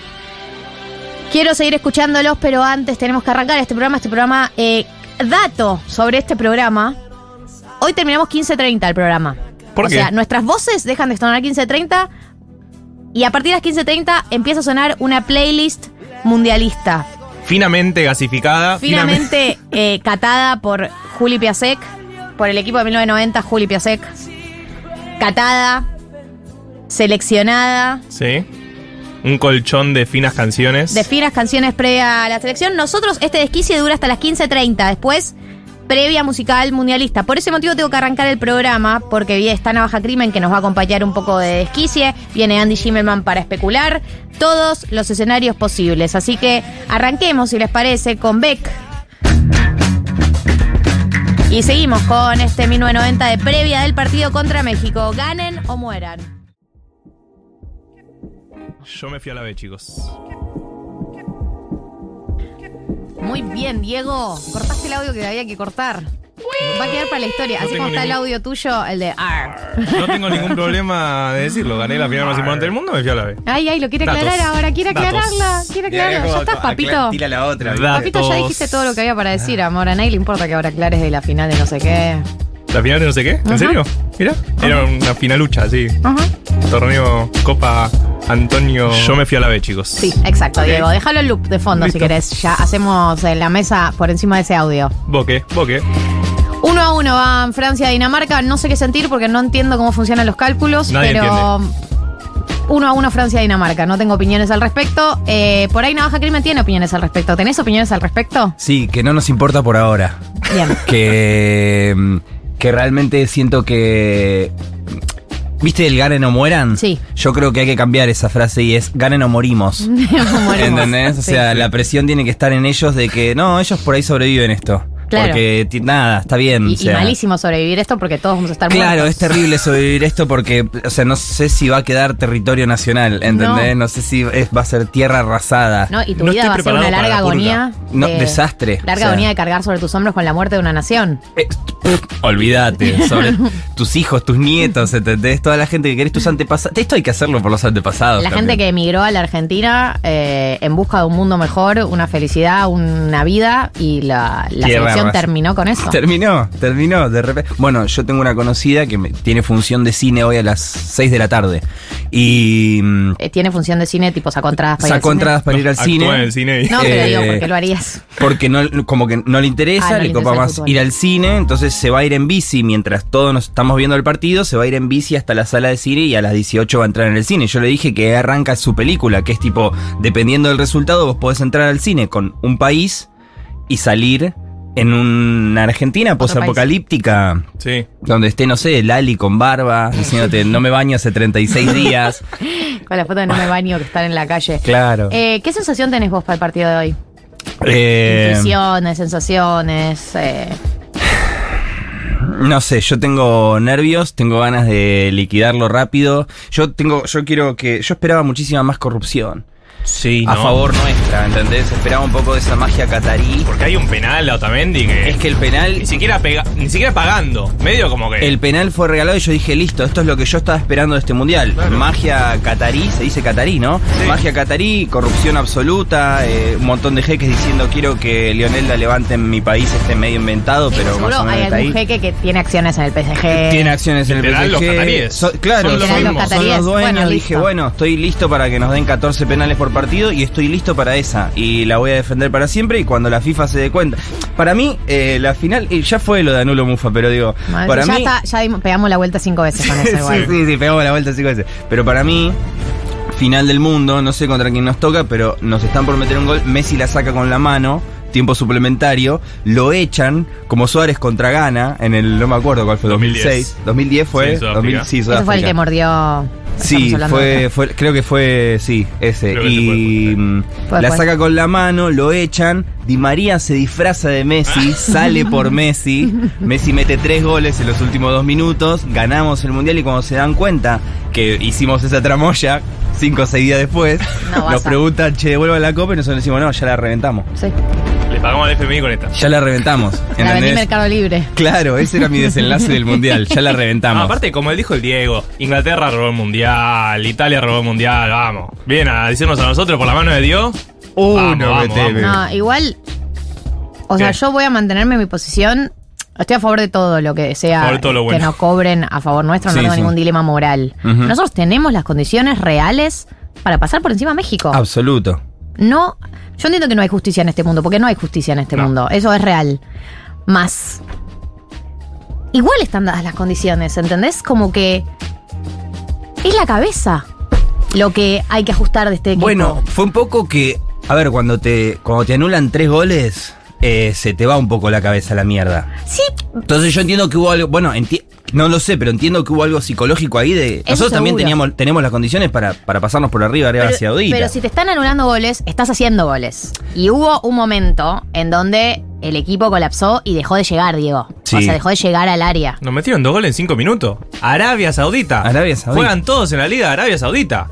quiero seguir escuchándolos, pero antes tenemos que arrancar este programa. Este programa, eh, dato sobre este programa. Hoy terminamos 15.30 el programa. ¿Por o qué? sea, nuestras voces dejan de sonar 15.30 y a partir de las 15.30 empieza a sonar una playlist mundialista. Finamente gasificada. Finamente eh, catada por Juli Piasek, por el equipo de 1990, Juli Piasek. Catada, seleccionada, Sí. Un colchón de finas canciones. de finas canciones previa a la selección. Nosotros, este desquicie dura hasta las 15.30. Después, previa musical mundialista. Por ese motivo tengo que arrancar el programa, porque está Navaja Crimen que nos va a acompañar un poco de desquicie. Viene Andy Schimmelman para especular todos los escenarios posibles. Así que arranquemos, si les parece, con Beck. Y seguimos con este 1990 de previa del partido contra México. Ganen o mueran. Yo me fui a la B, chicos. Muy bien, Diego. Cortaste el audio que había que cortar. Va a quedar para la historia. No Así como está el audio tuyo, el de AR. No tengo ningún problema de decirlo. Gané la final más importante del mundo, me fui a la B. Ay, ay, lo quiere Datos. aclarar ahora. Quiere Datos. aclararla. Quiere aclararla. Ya estás, papito. Tira la otra. Papito, ya dijiste todo lo que había para decir, amor. A nadie le importa que ahora aclares de la final de no sé qué. ¿La final de no sé qué? ¿En Ajá. serio? Mira, era una finalucha, sí. Ajá. Torneo Copa Antonio. Yo me fui a la B, chicos. Sí, exacto. Diego. Déjalo en loop de fondo si querés. Ya hacemos en la mesa por encima de ese audio. Boque, boque. Uno a uno van Francia y Dinamarca. No sé qué sentir porque no entiendo cómo funcionan los cálculos, Nadie pero. Uno a uno Francia y Dinamarca. No tengo opiniones al respecto. Eh, por ahí Navaja Crimen tiene opiniones al respecto. ¿Tenés opiniones al respecto? Sí, que no nos importa por ahora. Bien. Que, mm, que realmente siento que. ¿Viste el ganen o mueran? Sí. Yo creo que hay que cambiar esa frase y es ganen o morimos. Morimos. ¿Entendés? O Sí. sea, la presión tiene que estar en ellos de que no, ellos por ahí sobreviven esto. Claro. Porque nada, está bien. Y, o sea. y malísimo sobrevivir esto porque todos vamos a estar Claro, muertos. es terrible sobrevivir esto porque, o sea, no sé si va a quedar territorio nacional, ¿entendés? No, sé si es- va a ser tierra arrasada. No, y tu vida va a ser una larga agonía. No, de- desastre. Larga O sea, agonía de cargar sobre tus hombros con la muerte de una nación. Olvídate, sobre tus hijos, tus nietos, ¿entendés? Toda la gente que querés, tus antepasados. Esto hay que hacerlo por los antepasados. La también. gente que emigró a la Argentina eh, en busca de un mundo mejor, una felicidad, una vida, y la, la Terminó con eso. Terminó, terminó, de repente. Bueno, yo tengo una conocida que me- tiene función de cine hoy a las 6 de la tarde. Y. mm, Eh, tiene función de cine, tipo sacó entradas para ir al cine. entradas para ir al cine. en el cine. No, pero Eh, digo, ¿por qué lo harías? Porque no, como que no le interesa, Ah, no le le copa más ir al cine, entonces se va a ir en bici mientras todos nos estamos viendo el partido, se va a ir en bici hasta la sala de cine y a las 18 va a entrar en el cine. Yo le dije que arranca su película, que es tipo, dependiendo del resultado, vos podés entrar al cine con un país y salir en una Argentina posapocalíptica. Sí. Donde esté, no sé, Lali con barba, diciéndote, no me baño hace 36 días. Con la foto de no me baño que están en la calle. Claro. Eh, ¿Qué sensación tenés vos para el partido de hoy? Eh, Intuiciones, sensaciones. eh, No sé, yo tengo nervios, tengo ganas de liquidarlo rápido. Yo tengo, yo quiero que, yo esperaba muchísima más corrupción. Sí, A ¿no? favor nuestra, ¿entendés? Esperaba un poco de esa magia catarí. Porque hay un penal a Otamendi que. Es que el penal. Ni siquiera, pega, ni siquiera pagando. Medio como que. El penal fue regalado y yo dije, listo, esto es lo que yo estaba esperando de este mundial. Magia catarí, se dice catarí, ¿no? Magia catarí, corrupción absoluta, eh, un montón de jeques diciendo quiero que Lionel la levante en mi país, esté medio inventado, pero más o menos hay está algún ahí. jeque que tiene acciones en el PSG. Tiene acciones en el PSG. los cataríes. So- claro, Son los son, los dueños. Bueno, dije, listo. bueno, estoy listo para que nos den 14 penales por partido y estoy listo para esa. Y la voy a defender para siempre y cuando la FIFA se dé cuenta. Para mí, eh, la final, y ya fue lo de Anulo Mufa, pero digo, Madre, para ya mí... está, ya dimos- pegamos la vuelta cinco veces con eso igual. sí, sí, sí, pegamos la vuelta cinco veces. Pero para mí, final del mundo, no sé contra quién nos toca, pero nos están por meter un gol. Messi la saca con la mano, tiempo suplementario, lo echan, como Suárez contra Ghana, en el, no me acuerdo cuál fue, 2010. 2006. 2010 fue. Sí, Sudáfrica. 2000, sí, Ese fue el que mordió. Sí, fue, fue, creo que fue, sí, ese. Creo y mm, Fue la saca con la mano, lo echan. Di María se disfraza de Messi, sale por Messi. Messi mete tres goles en los últimos dos minutos. Ganamos el mundial y cuando se dan cuenta que hicimos esa tramoya, cinco o seis días después, No, nos preguntan, che, devuelvan la copa y nosotros decimos, no, ya la reventamos. Sí. Le pagamos al FMI con esta. Ya la reventamos. La vendí ¿entendés? Mercado Libre. Claro, ese era mi desenlace del mundial. Ya la No, reventamos. aparte, como él dijo el Diego, Inglaterra robó el mundial, Italia robó el mundial, vamos. Vienen a decirnos a nosotros por la mano de Dios. Uh, Vamos, no, vamos, meteme. No, igual. O sea, ¿Qué? yo voy a mantenerme en mi posición. Estoy a favor de todo lo que sea todo lo bueno. que nos cobren a favor nuestro, no Sí, tengo sí. ningún dilema moral. Ujú. Nosotros tenemos las condiciones reales para pasar por encima a México. Absoluto. No, yo entiendo que no hay justicia en este mundo, porque no hay justicia en este No. mundo. Eso es real. Más. Igual están dadas las condiciones, ¿entendés? Como que. Es la cabeza lo que hay que ajustar de este equipo. Bueno, fue un poco que, a ver, cuando te, cuando te anulan tres goles, eh, se te va un poco la cabeza a la mierda. Sí, Entonces yo entiendo que hubo algo, bueno, enti- no lo sé, pero entiendo que hubo algo psicológico ahí de... Nosotros también seguro. teníamos, tenemos las condiciones para, para pasarnos por arriba, arriba hacia Odita. pero si te están anulando goles, estás haciendo goles. Y hubo un momento en donde el equipo colapsó y dejó de llegar, Diego. O Sí. sea, dejó de llegar al área. Nos metieron dos goles en cinco minutos. Arabia Saudita. Arabia Saudita. Juegan todos en la Liga de Arabia Saudita.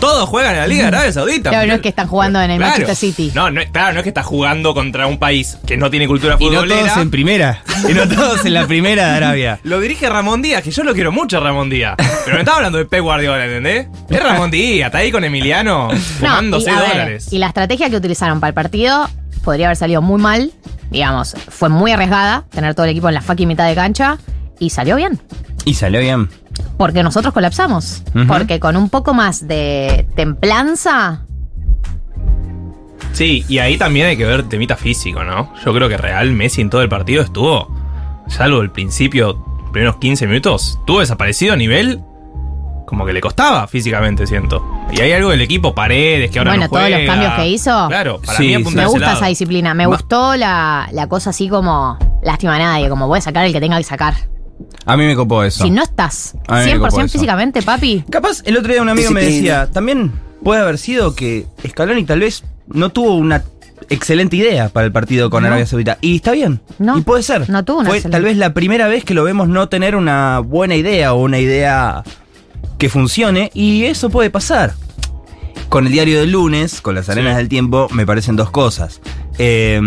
Todos juegan en la Liga de Arabia Saudita. Claro, no es que están jugando en el Claro. Manchester City. No, no, claro, no es que estás jugando contra un país que no tiene cultura y no futbolera. todos en primera. Y no todos en la primera de Arabia. Lo dirige Ramón Díaz, que yo lo quiero mucho a Ramón Díaz. Pero me estaba hablando de Pep Guardiola, ¿entendés? Es Ramón Díaz, está ahí con Emiliano No, fumándose y, a ver, dólares. y la estrategia que utilizaron para el partido podría haber salido muy mal. Digamos, fue muy arriesgada tener todo el equipo en la fucking mitad de cancha y salió bien. Y salió bien. Porque nosotros colapsamos. Porque con un poco más de templanza. Sí, y ahí también hay que ver temita físico, ¿no? Yo creo que Real Messi en todo el partido estuvo, salvo el principio, primeros 15 minutos, estuvo desaparecido a nivel como que le costaba físicamente, siento. Y hay algo del equipo, Paredes, que ahora bueno, no todos juega. los cambios que hizo. Claro, para Sí, mí sí. apunta Me gusta lado. esa disciplina. Me gustó la, la cosa así como lástima a nadie, como voy a sacar el que tenga que sacar. A mí me copó eso. Si no estás A mí me copó 100% eso. físicamente, papi. Capaz, el otro día un amigo me decía, también puede haber sido que Scaloni tal vez no tuvo una excelente idea para el partido con No. Arabia Saudita. Y está bien. No, y puede ser. no tuvo una Fue excelente. tal vez la primera vez que lo vemos no tener una buena idea o una idea que funcione. Y eso puede pasar. Con el diario del lunes, con las arenas Sí. del tiempo, me parecen dos cosas. Eh,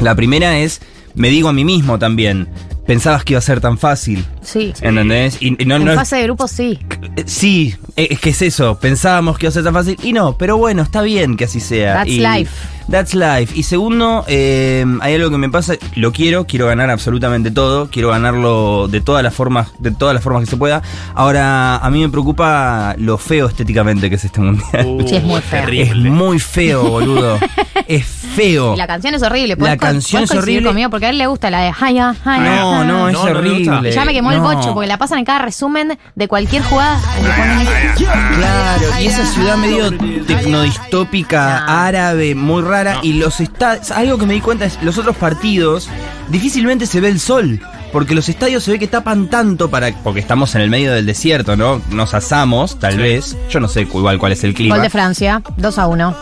la primera es, me digo a mí mismo también, pensabas que iba a ser tan fácil. Sí. ¿Entendés? Y, y no, en no es- fase de grupo sí. Sí, eh, es que es eso. Pensábamos que iba a ser tan fácil y no, pero bueno, está bien que así sea. That's Y- life. That's life. Y segundo, eh, hay algo que me pasa, lo quiero, quiero ganar absolutamente todo, quiero ganarlo de todas las formas, de todas las formas que se pueda. Ahora, a mí me preocupa lo feo estéticamente que es este mundial. Uh, Sí, es muy feo. es muy feo, boludo. es feo. Y la canción es horrible. La ¿Podés co- canción es horrible. conmigo? Porque a él le gusta la de Haya, Haya. No, no, es No, horrible. Ya me quemó el No. bocho porque la pasan en cada resumen de cualquier jugada. Claro, y esa ciudad medio tecnodistópica, No. árabe, muy rara. Y los estadios, algo que me di cuenta es, los otros partidos, difícilmente se ve el sol. Porque los estadios se ve que tapan tanto para. Porque estamos en el medio del desierto, ¿no? Nos asamos, tal vez. Yo no sé igual cuál es el clima. Gol de Francia, 2 a 1.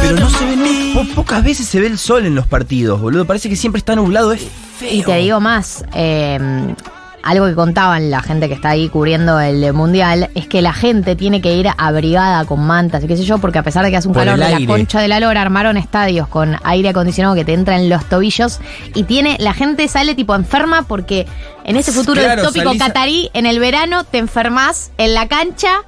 Pero no se ve, po- pocas veces se ve el sol en los partidos, boludo. Parece que siempre está nublado, es feo. Y te digo más, eh, algo que contaban la gente que está ahí cubriendo el mundial, es que la gente tiene que ir abrigada con mantas y qué sé yo, porque a pesar de que hace un Por calor de la concha de la lora, armaron estadios con aire acondicionado que te entra en los tobillos y tiene, la gente sale tipo enferma porque en ese futuro Claro, distópico catarí, en el verano te enfermas en la cancha.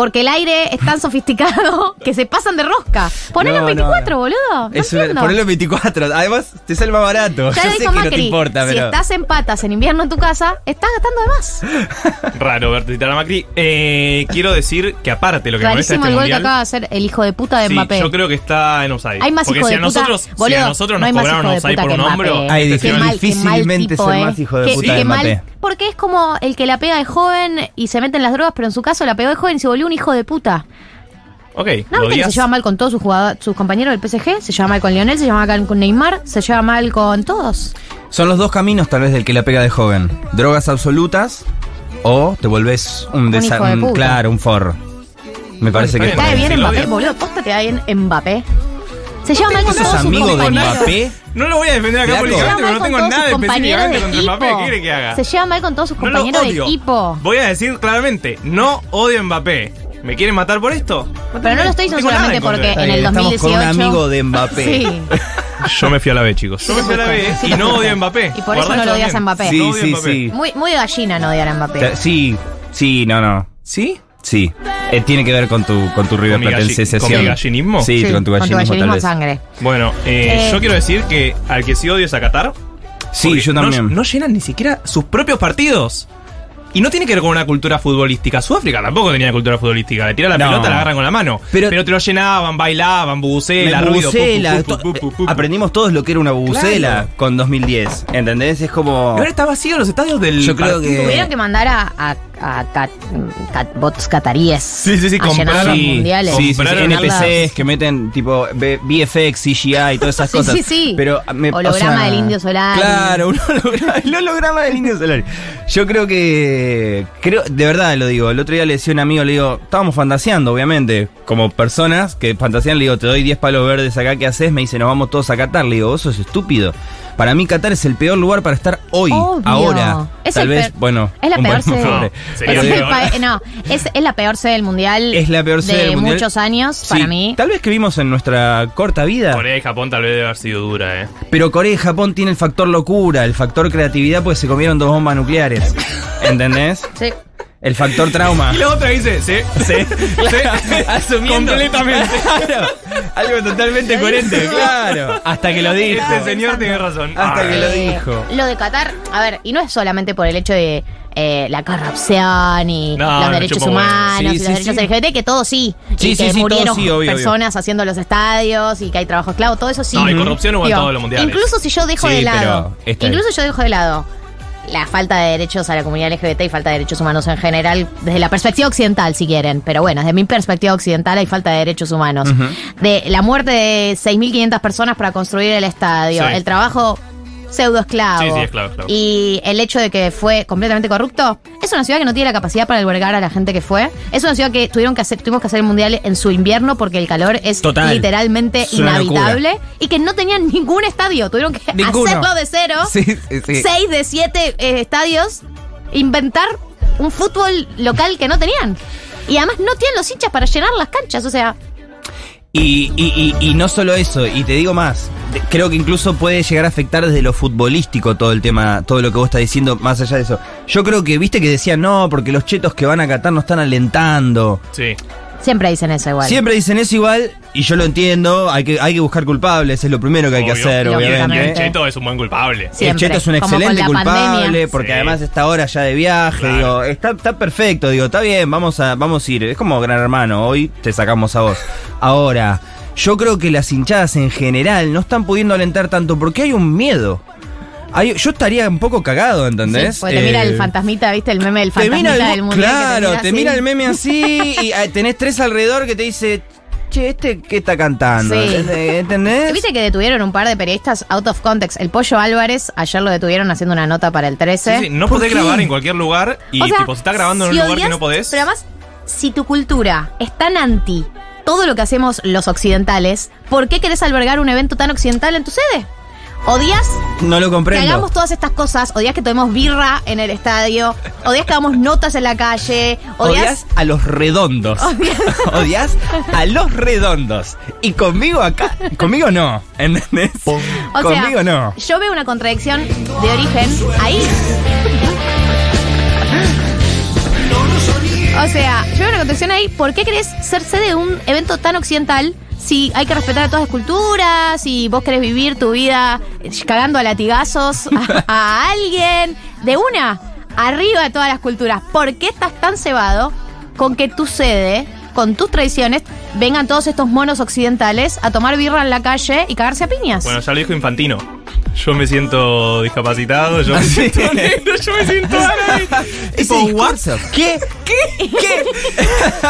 Porque el aire es tan sofisticado que se pasan de rosca. Ponelo No, en no, 24, no. boludo. No Es una- ponelo en 24. Además, te sale más barato. Ya Yo sé que no te Macri. importa, si pero. estás en patas en invierno en tu casa, estás gastando de más. Raro verte citar a Macri. Eh, quiero decir que aparte lo que molesta Rarísimo este el gol que mundial. acaba de hacer el hijo de puta de Sí, Mbappé. yo creo que está en offside. Hay más Porque hijo si de a puta, nosotros, si boludo, a nosotros no hay nos cobraron offside por un que hombro, Mbappé. Ay, Qué señor- mal, qué mal difícilmente ser eh. más hijo de puta de mal, Mbappé. Porque es como el que la pega de joven y se mete en las drogas, pero en su caso la pegó de joven y se volvió un hijo de puta. Ok, ¿No que se lleva mal con todos sus, jugador- sus compañeros del PSG? Se lleva mal con Lionel, se lleva mal con Neymar, se lleva mal con todos. Son los dos caminos, tal vez, del que la pega de joven: drogas absolutas o te volvés un, Un desa- hijo de. Claro, un forro. Me parece que. está ¿Te cae bien, Mbappé, boludo? ¿Posta te da bien Mbappé? Se lleva mal con ¿Sos todos sus amigo de. Mbappé? No lo voy a defender acá públicamente, pero no con tengo nada específicamente de contra. Mbappé. ¿Qué quiere que haga? Se lleva mal con todos sus compañeros de equipo. Voy a decir claramente, no odio a Mbappé. ¿Me quieren matar por esto? Pero no lo estoy diciendo solamente porque en el estamos 2018. con un amigo de Mbappé. Sí. Yo me fui a la B, chicos. Yo me fui a la B y no odio a Mbappé. Y por eso no lo odias a Mbappé. No Sí, sí, Mbappé. sí. Muy, muy gallina no odiar a Mbappé. Sí, sí, no, no. ¿Sí? Sí. Eh, tiene que ver con tu, con tu River ¿Con mi galli- Platense con mi gallinismo? Sí, Sí, con tu gallinismo, tal gallinismo vez. sangre. Bueno, eh, Eh. yo quiero decir que al que sí odio es a Qatar. Sí, porque yo no- también. No, llenan ni siquiera sus propios partidos. Y no tiene que ver con una cultura futbolística. Sudáfrica tampoco tenía cultura futbolística. Le tira la No. pelota, la agarran con la mano. Pero, Pero- te lo llenaban, bailaban, bubucela, Me ruido. pu, bubucela, pu, pu, pu, pu, pu, pu. Aprendimos todos lo que era una bubucela Claro. con 2010. ¿Entendés? Es como. Y ahora está vacío los estadios del. Yo creo que- Tuvieron que mandar a, a, a cat- cat- bots cataríes Sí, sí, sí, a los Sí, mundiales. sí, sí, sí, Compraron NPCs que meten tipo VFX, CGI y todas esas Sí, cosas. sí, sí. Pero me, o Holograma sea, del Indio Solari. Claro, un holograma, el holograma del Indio Solari. Yo creo que. creo De verdad lo digo. El otro día le decía a un amigo, le digo, estábamos fantaseando, obviamente. Como personas que fantasean, le digo, te doy 10 palos verdes acá, ¿qué haces? Me dice, nos vamos todos a Qatar. Le digo, vos sos estúpido. Para mí, Qatar es el peor lugar para estar hoy, Obvio. ahora. Es Tal el vez, peor- bueno. Es la peor sede. Pero Es, no, es, es la peor sede del mundial. Es la peor sede de del mundial. muchos años para mí. Tal vez que vimos en nuestra corta vida. Corea y Japón tal vez debe haber sido dura, eh. Pero Corea y Japón tiene el factor locura, el factor creatividad, pues se comieron dos bombas nucleares. ¿Entendés? Sí. El factor trauma. Y la otra dice, sí, sí, sí. Asumiendo. Completamente. Claro. Algo totalmente coherente, claro. Hasta que lo dijo. Este señor tiene razón. Hasta que lo Eh, dijo. Lo de Qatar, a ver, y no es solamente por el hecho de eh, la corrupción y No, los derechos humanos Sí, y sí, los derechos sí. LGBT, que todo sí. Sí, y sí, que sí, todo murieron sí, obvio, obvio. personas haciendo los estadios y que hay trabajo esclavo, todo eso sí. No, hay corrupción hubo en todos los mundiales. Incluso si yo dejo Sí, de lado, incluso yo dejo de lado la falta de derechos a la comunidad LGBT y falta de derechos humanos en general, desde la perspectiva occidental, si quieren, pero bueno, desde mi perspectiva occidental hay falta de derechos humanos. De la muerte de 6.500 personas para construir el estadio, Sí. el trabajo pseudo esclavo. Sí, sí, esclavo, esclavo. Y el hecho de que fue completamente corrupto. Es una ciudad que no tiene la capacidad para albergar a la gente que fue. Es una ciudad que tuvieron que hacer, tuvimos que hacer el mundial en su invierno porque el calor es Total. literalmente Es inhabitable. Y que no tenían ningún estadio. Tuvieron que Ninguno. hacerlo de cero. Sí, sí, sí. Seis de siete eh, estadios. Inventar un fútbol local que no tenían. Y además no tienen los hinchas para llenar las canchas. O sea, Y, y- y- y no solo eso, y te digo más, creo que incluso puede llegar a afectar desde lo futbolístico todo el tema, todo lo que vos estás diciendo, más allá de eso. Yo creo que, viste que decían, no, porque los chetos que van a Qatar no están alentando. Sí. Siempre dicen eso igual. Siempre dicen eso igual, y yo lo entiendo, hay que, hay que buscar culpables, es lo primero que hay que Obvio. hacer, Y el obviamente. Cheto es un buen culpable. Siempre. El Cheto es un Como con excelente la culpable, pandemia. porque Sí. además está ahora ya de viaje, Claro. digo, está, está perfecto, digo, está bien, vamos a, vamos a ir. Es como gran hermano, hoy te sacamos a vos. Ahora, yo creo que las hinchadas en general no están pudiendo alentar tanto porque hay un miedo. Hay- yo estaría un poco cagado, ¿entendés? Sí, porque te mira Eh, el fantasmita, ¿viste? El meme del fantasmita el, del mundial. que Claro, mira te mira el meme así y eh, tenés tres alrededor que te dice, che, este que está cantando. Sí. ¿Entendés? ¿Viste que detuvieron un par de periodistas out of context? El Pollo Álvarez, ayer lo detuvieron haciendo una nota para el 13. Sí, sí, no ¿Por podés qué? grabar en cualquier lugar y O sea, tipo, si estás grabando en un lugar que no podés. Pero además, si tu cultura es tan anti todo lo que hacemos los occidentales, ¿por qué querés albergar un evento tan occidental en tu sede? ¿Odias No lo que comprendo. hagamos todas estas cosas? ¿Odias que tomemos birra en el estadio? ¿Odias que hagamos notas en la calle? ¿Odias? Odias a los redondos. Odias a los redondos. Y conmigo acá, conmigo no. ¿Entendés? O conmigo sea, no. Yo veo una contradicción de origen ahí. O sea, yo veo una contradicción ahí. ¿Por qué querés ser sede de un evento tan occidental si hay que respetar a todas las culturas? Si vos querés vivir tu vida cagando a latigazos a, a alguien. De una, arriba de todas las culturas. ¿Por qué estás tan cebado con que tu sede, con tus tradiciones, vengan todos estos monos occidentales a tomar birra en la calle y cagarse a piñas? Bueno, ya lo dijo Infantino. Yo me siento discapacitado, yo me Ah, siento negro, yo me siento árabe. Tipo. ¿Qué? ¿Qué? ¿Qué?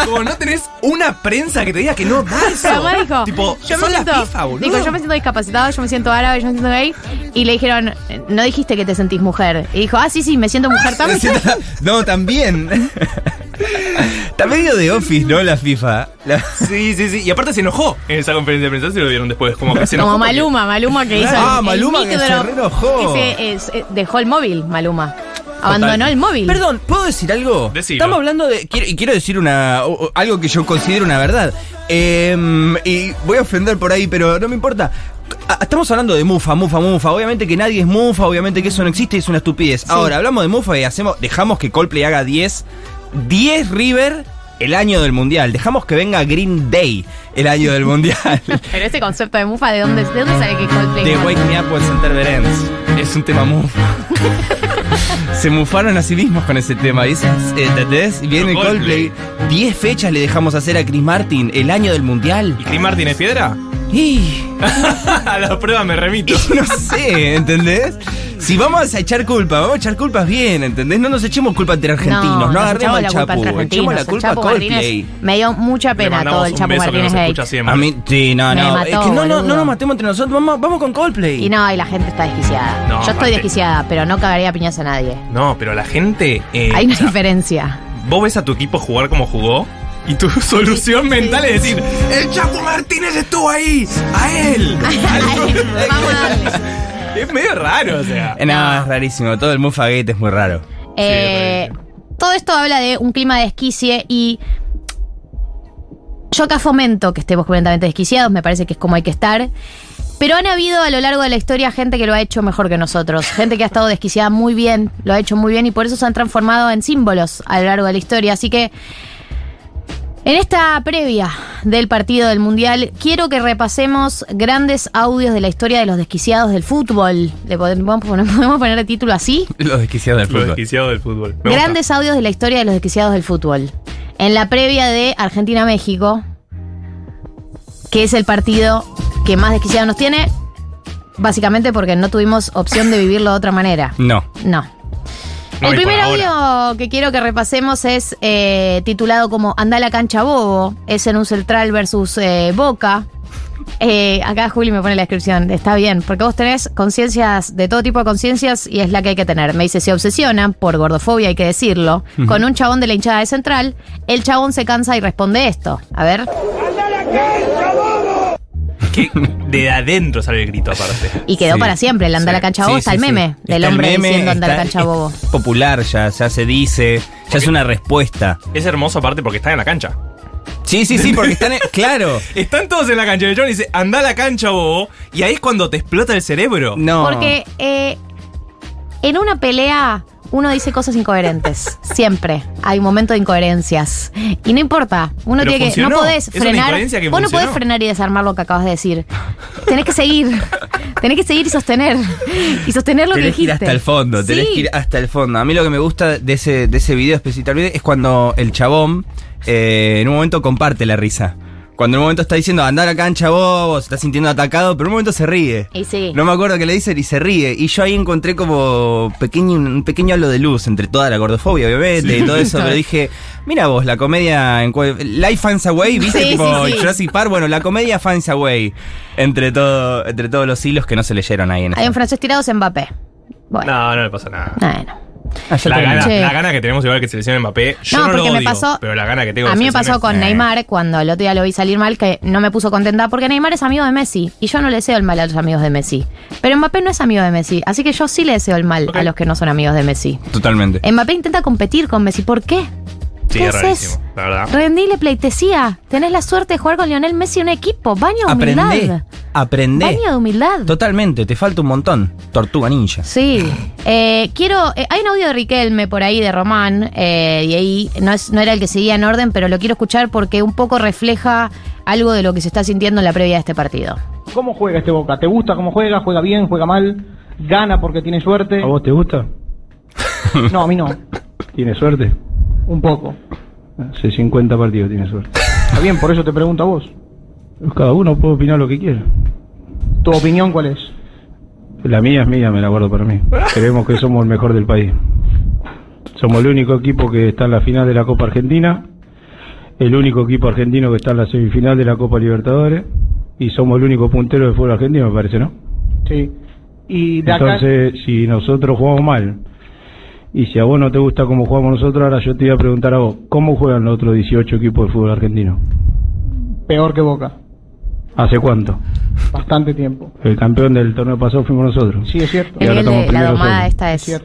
Como no tenés una prensa que te diga que no da eso. Además dijo, tipo, yo me la siento, FIFA, boludo. dijo, yo me siento discapacitado, yo me siento árabe, yo me siento gay. Y le dijeron, no dijiste que te sentís mujer. Y dijo, ah, sí, sí, me siento mujer también. No, también. Está medio de office, ¿no? La FIFA. La- Sí, sí, sí. Y aparte se enojó en esa conferencia de prensa, se lo vieron después. Como que se enojó. Como Maluma, Maluma que hizo. Ah, el- el Maluma que se re enojó. que se, es- eh, dejó el móvil, Maluma. Abandonó el móvil. Perdón, ¿puedo decir algo? Decilo. Estamos hablando de. Quiero, y quiero decir una o- o- algo que yo considero una verdad. Em, y voy a ofender por ahí, pero no me importa. Estamos hablando de Mufa, Mufa, Mufa. Obviamente que nadie es Mufa, obviamente que eso no existe, es una estupidez. Ahora, hablamos de Mufa y hacemos, dejamos que Coldplay haga 10. 10 River el año del mundial. Dejamos que venga Green Day el año del mundial. Pero ese concepto de mufa, ¿de dónde, de dónde sale que Coldplay? De Wake Me Up When Center Berens. Es un tema mufa. Se mufaron a sí mismos con ese tema. Y eh, ¿Entendés? Y Viene Pero Coldplay. 10 fechas le dejamos hacer a Chris Martin el año del mundial. ¿Y Chris Martin es piedra? Y a la prueba me remito. no sé, ¿entendés? Si vamos a echar culpa, vamos a echar culpas bien, ¿entendés? No nos echemos culpa entre argentinos, no, agarremos al Chapu, entre echemos la culpa a Coldplay. Me dio mucha pena todo el que Martínez. A mí, sí, no, no. mató, es que no, no, no nos matemos entre nosotros, vamos, vamos con Coldplay. Y no, y la gente está desquiciada. No, Yo estoy desquiciada, pero no cagaría piñas a nadie. No, pero la gente. eh, Hay una o sea, diferencia. vos ves a tu equipo jugar como jugó. Y tu solución mental es decir: ¡El Chapo Martínez estuvo ahí! ¡A él! Vamos a darle. es medio raro, o sea. Eh, No, es rarísimo. Todo el Mufa Gate es muy raro. Eh, todo esto habla de un clima de desquicie y yo acá fomento que estemos completamente desquiciados, me parece que es como hay que estar. Pero han habido a lo largo de la historia gente que lo ha hecho mejor que nosotros, gente que ha estado desquiciada muy bien, lo ha hecho muy bien y por eso se han transformado en símbolos a lo largo de la historia. Así que en esta previa del partido del Mundial, quiero que repasemos grandes audios de la historia de los desquiciados del fútbol. ¿Le podemos poner, podemos poner el título así? Los desquiciados del fútbol. desquiciado del fútbol. Me gusta. Grandes audios de la historia de los desquiciados del fútbol. En la previa de Argentina-México, que es el partido que más desquiciado nos tiene, básicamente porque no tuvimos opción de vivirlo de otra manera. No. No. No, el primer ahora. audio que quiero que repasemos es eh, titulado como Anda a la cancha bobo. Es en un central versus eh, Boca. Eh, acá Juli me pone la descripción. Está bien, porque vos tenés conciencias de todo tipo de conciencias y es la que hay que tener. Me dice, se obsesiona, por gordofobia hay que decirlo, con un chabón de la hinchada de central. El chabón se cansa y responde esto. A ver. Que de adentro sale el grito, aparte. Y quedó Sí. para siempre. El anda a la cancha bobo Sí, está sí, el sí. meme del Está hombre meme, diciendo anda a la cancha bobo. es popular ya, ya se dice, ya es una respuesta. Es hermoso, aparte, porque está en la cancha. Sí, sí, sí, porque están, en- claro. Están todos en la cancha. Y el chabón dice: Anda a la cancha, bobo. Y ahí es cuando te explota el cerebro. No. Porque eh, en una pelea uno dice cosas incoherentes. Siempre hay un momento de incoherencias. Y no importa. Uno Pero tiene que. No podés Es una frenar. Vos no podés frenar y desarmar lo que acabas de decir. Tenés que seguir. Tenés que seguir y sostener. Y sostener lo tenés que que ir dijiste. hasta el fondo, tenés que ir hasta el fondo. A mí lo que me gusta de ese, de ese video específicamente es cuando el chabón eh, en un momento comparte la risa. Cuando en un momento está diciendo andar a la cancha bobo, se está sintiendo atacado, pero en un momento se ríe. Y sí. No me acuerdo qué le dicen y se ríe. Y yo ahí encontré como pequeño, un pequeño halo de luz entre toda la gordofobia, obviamente, y todo eso. Pero dije, mira vos, la comedia en Life Finds a Way, ¿viste? Sí, tipo sí, sí. Jurassic Park. Bueno, la comedia finds a way. Entre, todo, entre todos los hilos que no se leyeron ahí en Hay un francés tirado es Mbappé. Bueno. No, no le pasa nada. Bueno. La gana, Che. la gana que tenemos igual que selección Mbappé. Yo No, no, lo porque me pasó- pero la gana que tengo A mí me pasó con Neymar cuando el otro día lo vi salir mal, que no me puso contenta porque Neymar es amigo de Messi y yo no le deseo el mal a los amigos de Messi. Pero Mbappé no es amigo de Messi, así que yo sí le deseo el mal a los que no son amigos de Messi. Totalmente. Mbappé intenta competir con Messi, ¿por qué? Sí, ¿Qué es haces? la verdad. Rendile pleitesía. Tenés la suerte de jugar con Lionel Messi en un equipo. Baño de humildad. Aprende. Aprende. Baño de humildad. Totalmente, te falta un montón. Tortuga ninja. Sí. Eh, quiero. eh, hay un audio de Riquelme por ahí de Román. eh, y ahí no, es, no era el que seguía en orden, pero lo quiero escuchar porque un poco refleja algo de lo que se está sintiendo en la previa de este partido. ¿Cómo juega este Boca? ¿Te gusta cómo juega? ¿Juega bien? ¿Juega mal? ¿Gana porque tiene suerte? ¿A vos te gusta? No, a mí no. ¿Tiene suerte? Un poco. Hace 50 partidos tiene suerte. Está bien, por eso te pregunto a vos. Cada uno puede opinar lo que quiera. ¿Tu opinión cuál es? La mía es mía, me la guardo para mí. Creemos que somos el mejor del país. Somos el único equipo que está en la final de la Copa Argentina, el único equipo argentino que está en la semifinal de la Copa Libertadores y somos el único puntero de fútbol argentino, me parece, ¿no? Sí. Y de acá. Entonces, si nosotros jugamos mal y si a vos no te gusta cómo jugamos nosotros, ahora yo te iba a preguntar a vos, ¿cómo juegan los otros 18 equipos de fútbol argentino? Peor que Boca. ¿Hace cuánto? Bastante tiempo. El campeón del torneo pasado fuimos nosotros. Sí, es cierto. Y ahora de estamos la domada esta es.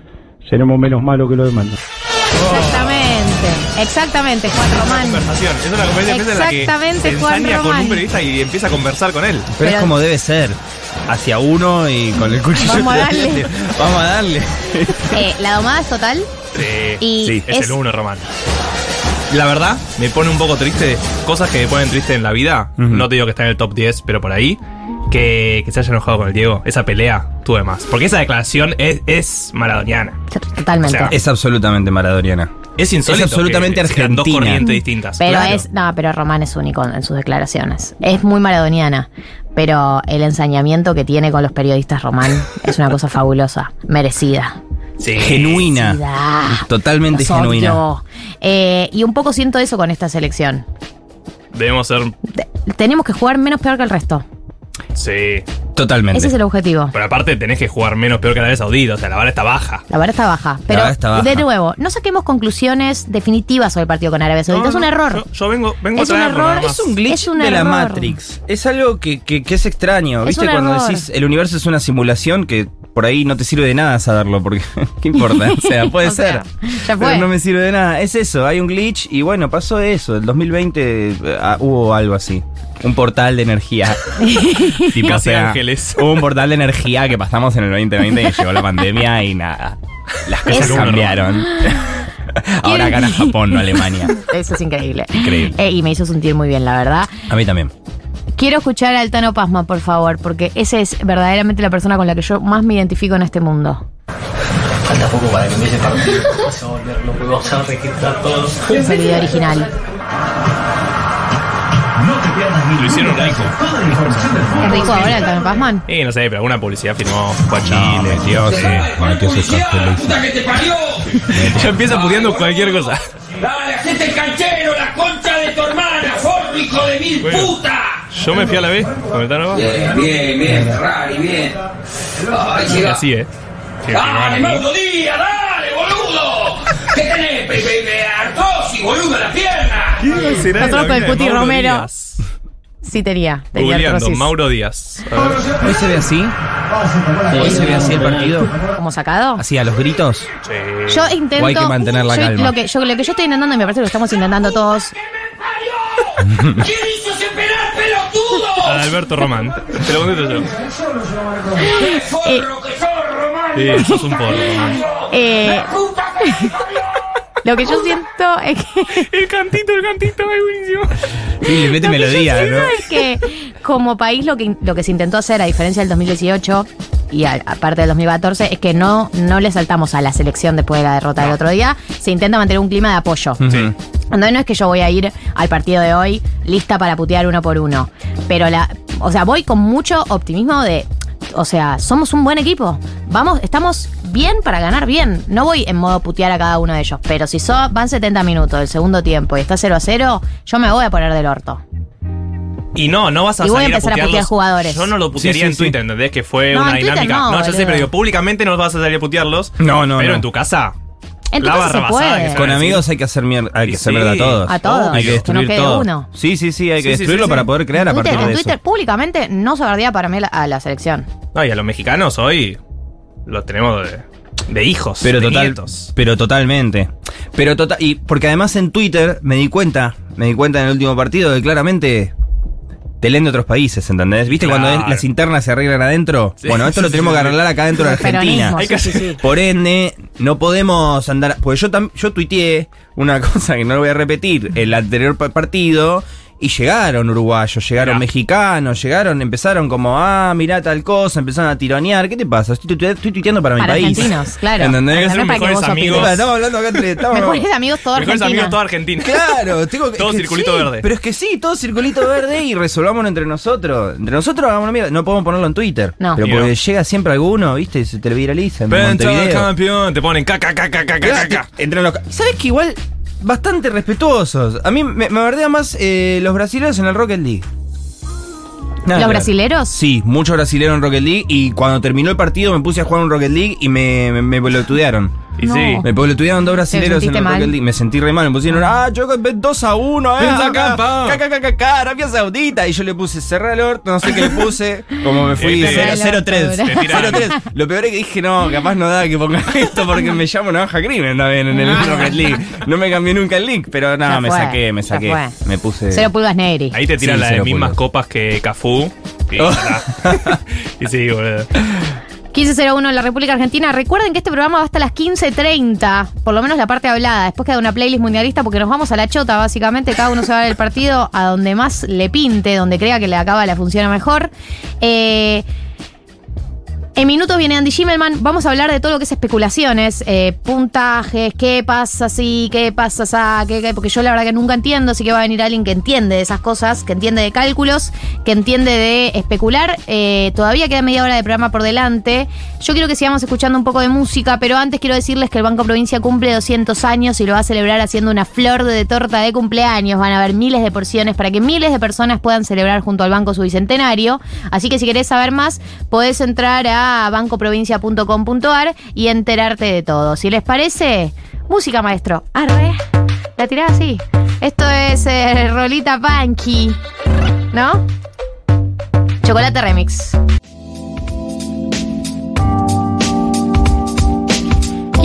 Seremos menos malos que los demás. Exactamente. Exactamente, Juan Román. Conversación. Es una conversación en la que Exactamente, se Juan con Román. un periodista y empieza a conversar con él. Pero, es como debe ser. Hacia uno y con el cuchillo. Vamos a darle. Vamos a darle. Eh, la domada es total. Sí, Y sí, es, es- el uno, Román. La verdad, me pone un poco triste. Cosas que me ponen triste en la vida. No te digo que está en el top 10, pero por ahí. Que, que se haya enojado con el Diego. Esa pelea, tuve más. Porque esa declaración es, es maradoniana. Totalmente. O sea, Es absolutamente maradoniana. Es insólito. Es absolutamente que sean dos argentina. corrientes distintas. Pero Claro. es. No, pero Román es único en sus declaraciones. Es muy maradoniana. Pero el ensañamiento que tiene con los periodistas Román es una cosa fabulosa. Merecida. Genuina. Merecida. Totalmente Los genuina. Eh, y un poco siento eso con esta selección. Debemos ser. Tenemos que jugar menos peor que el resto. Sí. Totalmente. Ese es el objetivo. Pero aparte tenés que jugar menos peor que Arabia Saudita. O sea, la vara está baja. La vara está baja. Pero, vara está baja. de nuevo, no saquemos conclusiones definitivas sobre el partido con Arabia Saudita. No, es un no, error. Yo, yo vengo, vengo Es a un error. Es un glitch Es un de la. Matrix. Es algo que, que- que es extraño. Es ¿Viste? un Cuando error. decís el universo es una simulación que por ahí no te sirve de nada saberlo, porque ¿qué importa? O sea, puede O sea, ser. ya fue. Pero no me sirve de nada. Es eso, hay un glitch y bueno, pasó eso. El 2020 eh, ah, hubo algo así. Un portal de energía. tipo, Casi ángeles. Hubo un portal de energía que pasamos en el 2020 y llegó la pandemia y nada. Las cosas cambiaron. Ahora gana Japón, no Alemania. Eso es increíble. Increíble. Eh, y me hizo sentir muy bien, la verdad. A mí también. Quiero escuchar al Tano Pasma, por favor, porque ese es verdaderamente la persona con la que yo más me identifico en este mundo. Falta poco para que empiece el partido. Vamos a volver locos, vamos a registrar todos. Es el video original. Lo hicieron rico. ¿Es rico ahora el Tano Pasman? Eh, no sé, pero alguna publicidad firmó Juan Chile. metió, sí, metió sus carteles. ¡Puta que te parió! Ya empieza puteando cualquier cosa. ¡Dale, hacete el canchero, la concha de tu hermana, forro, hijo de mil Bueno. puta! Yo me fui a la B Tano. Bien, bien, bien, Ferrari, bien. Ay, Y llega. así, eh. Sí, ¡Dale, firmaban a mí. Mauro Díaz, dale, boludo! ¿Qué tenés, Pepe? Artrosis, boludo, en la pierna! ¿Quién será Nosotros la con el Mauro Romero. Díaz? Sí tenía. tenía Googleando. Mauro Díaz. ¿Hoy se ve así? ¿Hoy se ve así el partido? ¿Como sacado? ¿Así a los gritos? Yo intento. O hay que mantener la yo- calma. Lo que, yo, lo que yo estoy intentando, y me parece que lo estamos intentando todos. Alberto Román. Te lo contesto yo. ¡Qué forro que sos, Román! Sí, sos un porro, Román. Eh, lo que yo siento es que. El cantito, el cantito, es buenísimo. Y le mete Lo que yo melodía, siento ¿no? es que como país lo que, lo que se intentó hacer, a diferencia del 2018 y aparte del 2014, es que no, no le saltamos a la selección después de la derrota del otro día. Se intenta mantener un clima de apoyo. Sí. No, no es que yo voy a ir al partido de hoy lista para putear uno por uno. Pero la. O sea, voy con mucho optimismo de. O sea, somos un buen equipo. Vamos, estamos bien para ganar bien. No voy en modo putear a cada uno de ellos. Pero si so- van 70 minutos del segundo tiempo y está 0 a 0, yo me voy a poner del orto. Y no, no vas a Y voy a empezar a putearlos. putear jugadores. Yo no lo putearía Sí, sí, en sí. Twitter, ¿entendés? Que fue No, una en Twitter dinámica. no, No, ya sé, boludo. pero digo, públicamente no vas a salir a putearlos. No, no, Pero no. en tu casa, En tu casa se puede. Con amigos hay que hacer mierda, hay que hacer sí. mierda a todos. A todos, Hay que que no destruir quede todo. uno. Sí, sí, sí, hay que Sí, sí, destruirlo sí, para sí. poder crear a Twitter, partir en de eso. Twitter públicamente no se bardea para mí la- a la selección. No, y a los mexicanos hoy los tenemos de, de hijos, Pero de total, nietos. pero totalmente. Pero total, y porque además en Twitter me di cuenta, me di cuenta en el último partido que claramente te leen de otros países, ¿entendés? ¿Viste Claro. cuando es- las internas se arreglan adentro? Sí, bueno, esto sí, lo tenemos sí, que arreglar acá dentro de Argentina. Peronismo, sí, sí, sí. Por ende, no podemos andar. Porque yo, tam- yo tuiteé una cosa que no lo voy a repetir, el anterior pa- partido. Y llegaron uruguayos, llegaron Mirá. mexicanos, llegaron, empezaron como, ah, mirá tal cosa, empezaron a tironear. ¿Qué te pasa? Estoy, tuite- estoy tuiteando para, Para mi país. argentinos, claro. ¿Entendés? Hay que ser para mejores amigos. opines. Estamos hablando acá entre. Estamos, Mejores amigos todo Mejores Argentina. amigos toda Argentina. Claro, tengo que- Todo que circulito sí, verde. Pero es que sí, todo circulito verde y resolvamos entre nosotros. Entre nosotros hagamos una mierda. No podemos ponerlo en Twitter. No. Pero porque no. llega siempre alguno, ¿viste? Y se te viraliza en Montevideo. campeón, te ponen caca, caca, caca, caca. entre los- ¿Sabes que igual bastante respetuosos? A mí me, me más eh, los brasileños en el Rocket League. Nada ¿Los brasileros? Sí, muchos brasileños en Rocket League y cuando terminó el partido me puse a jugar un Rocket League y me, me, me pelotudearon. Y No. sí. Me pelotudearon dos brasileños en el League. Me sentí re mal. Me pusieron, ah, yo 2 a 1, eh. Pensa acá, campeón. Caca, caca, caca, Arabia Saudita. Y yo le puse cerrar el orto, no sé qué le puse. Como me fui Este, 0-3. te tiraron. 0-3. Lo peor es que dije, no, capaz no da que ponga esto porque me llamo Navaja Crimen también en el Ah. Rocket League. No me cambié nunca el link, pero no, me saqué, me saqué. Me puse. Cero pulgas negri. Ahí te tiran Sí, las mismas copas que Cafú. Y, Oh. nada. y sí, boludo. 1501 en la República Argentina. Recuerden que este programa va hasta las 15.30, por lo menos la parte hablada. Después queda una playlist mundialista porque nos vamos a la chota, básicamente. Cada uno se va del partido a donde más le pinte, donde crea que le acaba la funciona mejor. Eh, en minutos viene Andy Schimmelman. Vamos a hablar de todo lo que es especulaciones, eh, puntajes, qué pasa así, qué pasa así, qué, qué- porque yo la verdad que nunca entiendo, así que va a venir alguien que entiende de esas cosas, que entiende de cálculos, que entiende de especular. Eh, todavía queda media hora de programa por delante. Yo quiero que sigamos escuchando un poco de música, pero antes quiero decirles que el Banco Provincia cumple 200 años y lo va a celebrar haciendo una flor de torta de cumpleaños. Van a haber miles de porciones para que miles de personas puedan celebrar junto al Banco su bicentenario. Así que si querés saber más, podés entrar a bancoprovincia.com.ar y enterarte de todo. Si les parece, música maestro. Arre. La tirás así. Esto es eh, Rolita Punky. ¿No? Chocolate Remix.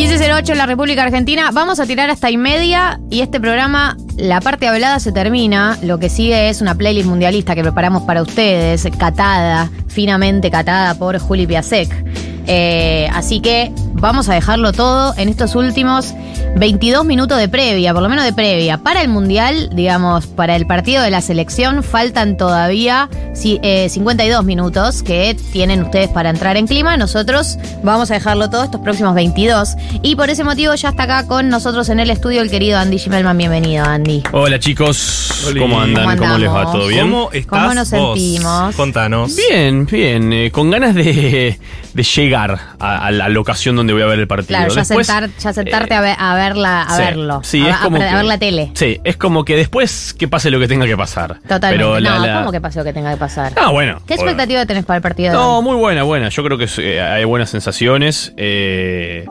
1508 en la República Argentina. Vamos a tirar hasta y media y este programa, la parte hablada se termina. Lo que sigue es una playlist mundialista que preparamos para ustedes, catada, finamente catada por Juli Piasek. Eh, así que vamos a dejarlo todo en estos últimos 22 minutos de previa, por lo menos de previa. Para el Mundial, digamos, para el partido de la selección, faltan todavía sí, eh, 52 minutos que tienen ustedes para entrar en clima. Nosotros vamos a dejarlo todo estos próximos 22. Y por ese motivo ya está acá con nosotros en el estudio el querido Andy Schimmelman. Bienvenido, Andy. Hola chicos. ¿cómo andan? ¿Cómo ¿Cómo, les va? ¿Todo bien? ¿Cómo estás ¿Cómo nos vos? sentimos? Contanos. Bien, bien, eh, con ganas de, de llegar a, a la locación donde voy a ver el partido. Claro, ya, Después, sentar- ya sentarte a, ver- a verla, a sí, verlo. sí, a, es como a ver la tele. Sí, es como que después que pase lo que tenga que pasar. Totalmente. Pero la- no, la- ¿cómo que pase lo que tenga que pasar? Ah, bueno. ¿Qué bueno. expectativa tenés para el partido No, muy buena, buena. Yo creo que eh, hay buenas sensaciones. eh,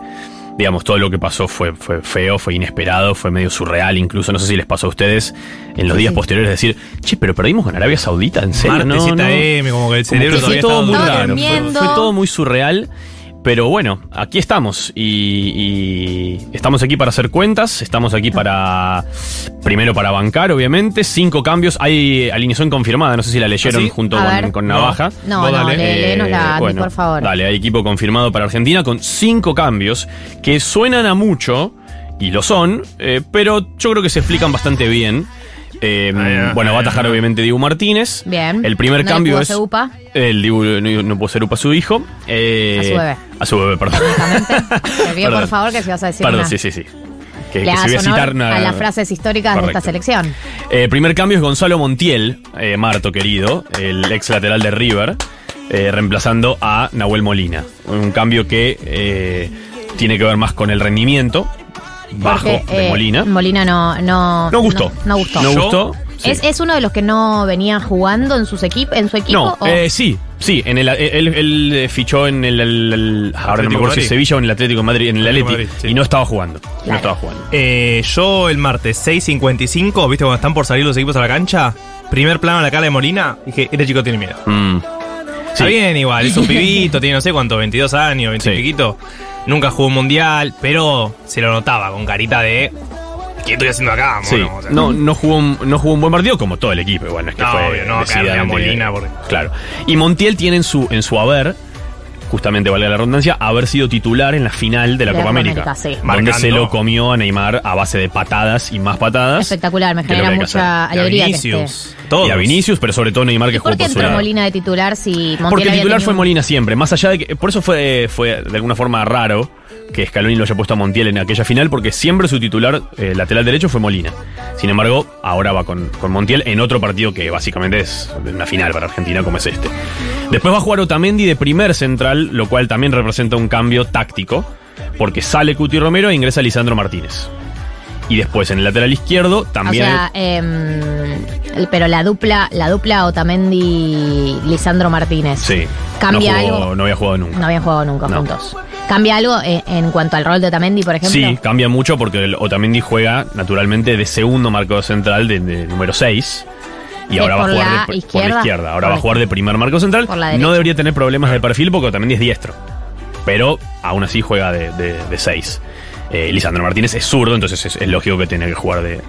digamos, todo lo que pasó fue, fue feo, fue inesperado, fue medio surreal. Incluso, no sé si les pasó a ustedes en los días posteriores decir, che, pero perdimos con Arabia Saudita, ¿en serio? Martes no, como que el cerebro que fue todavía todo estaba- muy raro. Fue todo muy surreal. Pero bueno, aquí estamos y, y estamos aquí para hacer cuentas, estamos aquí para, primero para bancar, obviamente, cinco cambios, hay alineación confirmada, no sé si la leyeron ¿Ah, sí? junto con, No. Navaja. No, Vos no, dale. Andy, por favor. Dale, hay equipo confirmado para Argentina con cinco cambios que suenan a mucho, y lo son, eh, pero yo creo que se explican bastante bien. Eh, Ah, bueno, va a atajar obviamente Dibu Martínez. Bien. El primer No le cambio pudo es. hacer upa. El Dibu no, no pudo ser upa a su hijo. eh, A su bebé. A su bebé, perdón. Te pido, por favor, que si vas a decir Perdón, una- sí, sí, sí. Que, le que si hagas voy a citar una- a las frases históricas de esta selección. Eh, primer cambio es Gonzalo Montiel, eh, Marto querido, el ex lateral de River, eh, reemplazando a Nahuel Molina. Un cambio que eh, tiene que ver más con el rendimiento bajo Porque, de eh, Molina. Molina no, no, No gustó. No, no gustó. No gustó. Sí. ¿Es, es uno de los que no venía jugando en, sus equip en su equipo? No, o- eh, sí, sí. En el, él, él, eh, fichó en el, el- el- ahora no me acuerdo si. Sevilla o en el Atlético de Madrid, en el Atlético Atleti, Madrid, sí. y no estaba jugando. No estaba jugando. Eh, yo el martes 6.55, ¿viste cuando están por salir los equipos a la cancha? Primer plano a la cara de Molina, dije, este chico tiene miedo. Mm. Está bien igual, es un pibito, tiene no sé cuánto, 22 años, 20 y piquito. Nunca jugó un mundial, pero se lo notaba con carita de... ¿Qué estoy haciendo acá, Sí, mono? O sea, no, no, jugó un, no jugó un buen partido como todo el equipo. y Bueno, es que No, fue obvio, no, Molina porque- Claro. Y Montiel tiene en su, en su haber, justamente valga la redundancia, haber sido titular en la final de la De Copa América. América, sí. Donde Marcando. se lo comió a Neymar a base de patadas y más patadas. Espectacular, me genera mucha alegría que Vinicius, esté. todos. Y a Vinicius, pero sobre todo Neymar que ¿Por jugó qué por su entró lado. Molina de titular si Montiel Porque el titular tenido fue Molina siempre, más allá de que. Por eso fue, fue de alguna forma raro que Scaloni lo haya puesto a Montiel en aquella final, porque siempre su titular eh, lateral derecho fue Molina. Sin embargo, ahora va con, con Montiel en otro partido que básicamente es una final para Argentina, como es este. Después va a jugar Otamendi de primer central, lo cual también representa un cambio táctico, porque sale Cuti Romero e ingresa Lisandro Martínez. Y después en el lateral izquierdo también. O sea, em, pero la dupla, la dupla Otamendi-Lisandro Martínez. sí. ¿Cambia no jugó- algo? No había jugado nunca. No habían jugado nunca No. juntos. ¿Cambia algo en, en cuanto al rol de Otamendi, por ejemplo? Sí, cambia mucho porque el Otamendi juega naturalmente de segundo marcador central de, de número 6. Y Eh, ahora va a jugar de, por la izquierda. izquierda. Ahora va a jugar de primer marco central. No debería tener problemas de perfil porque Otamendi es diestro. Pero aún así juega de 6. Lisandro Martínez es zurdo, entonces es, es lógico que tiene que jugar de,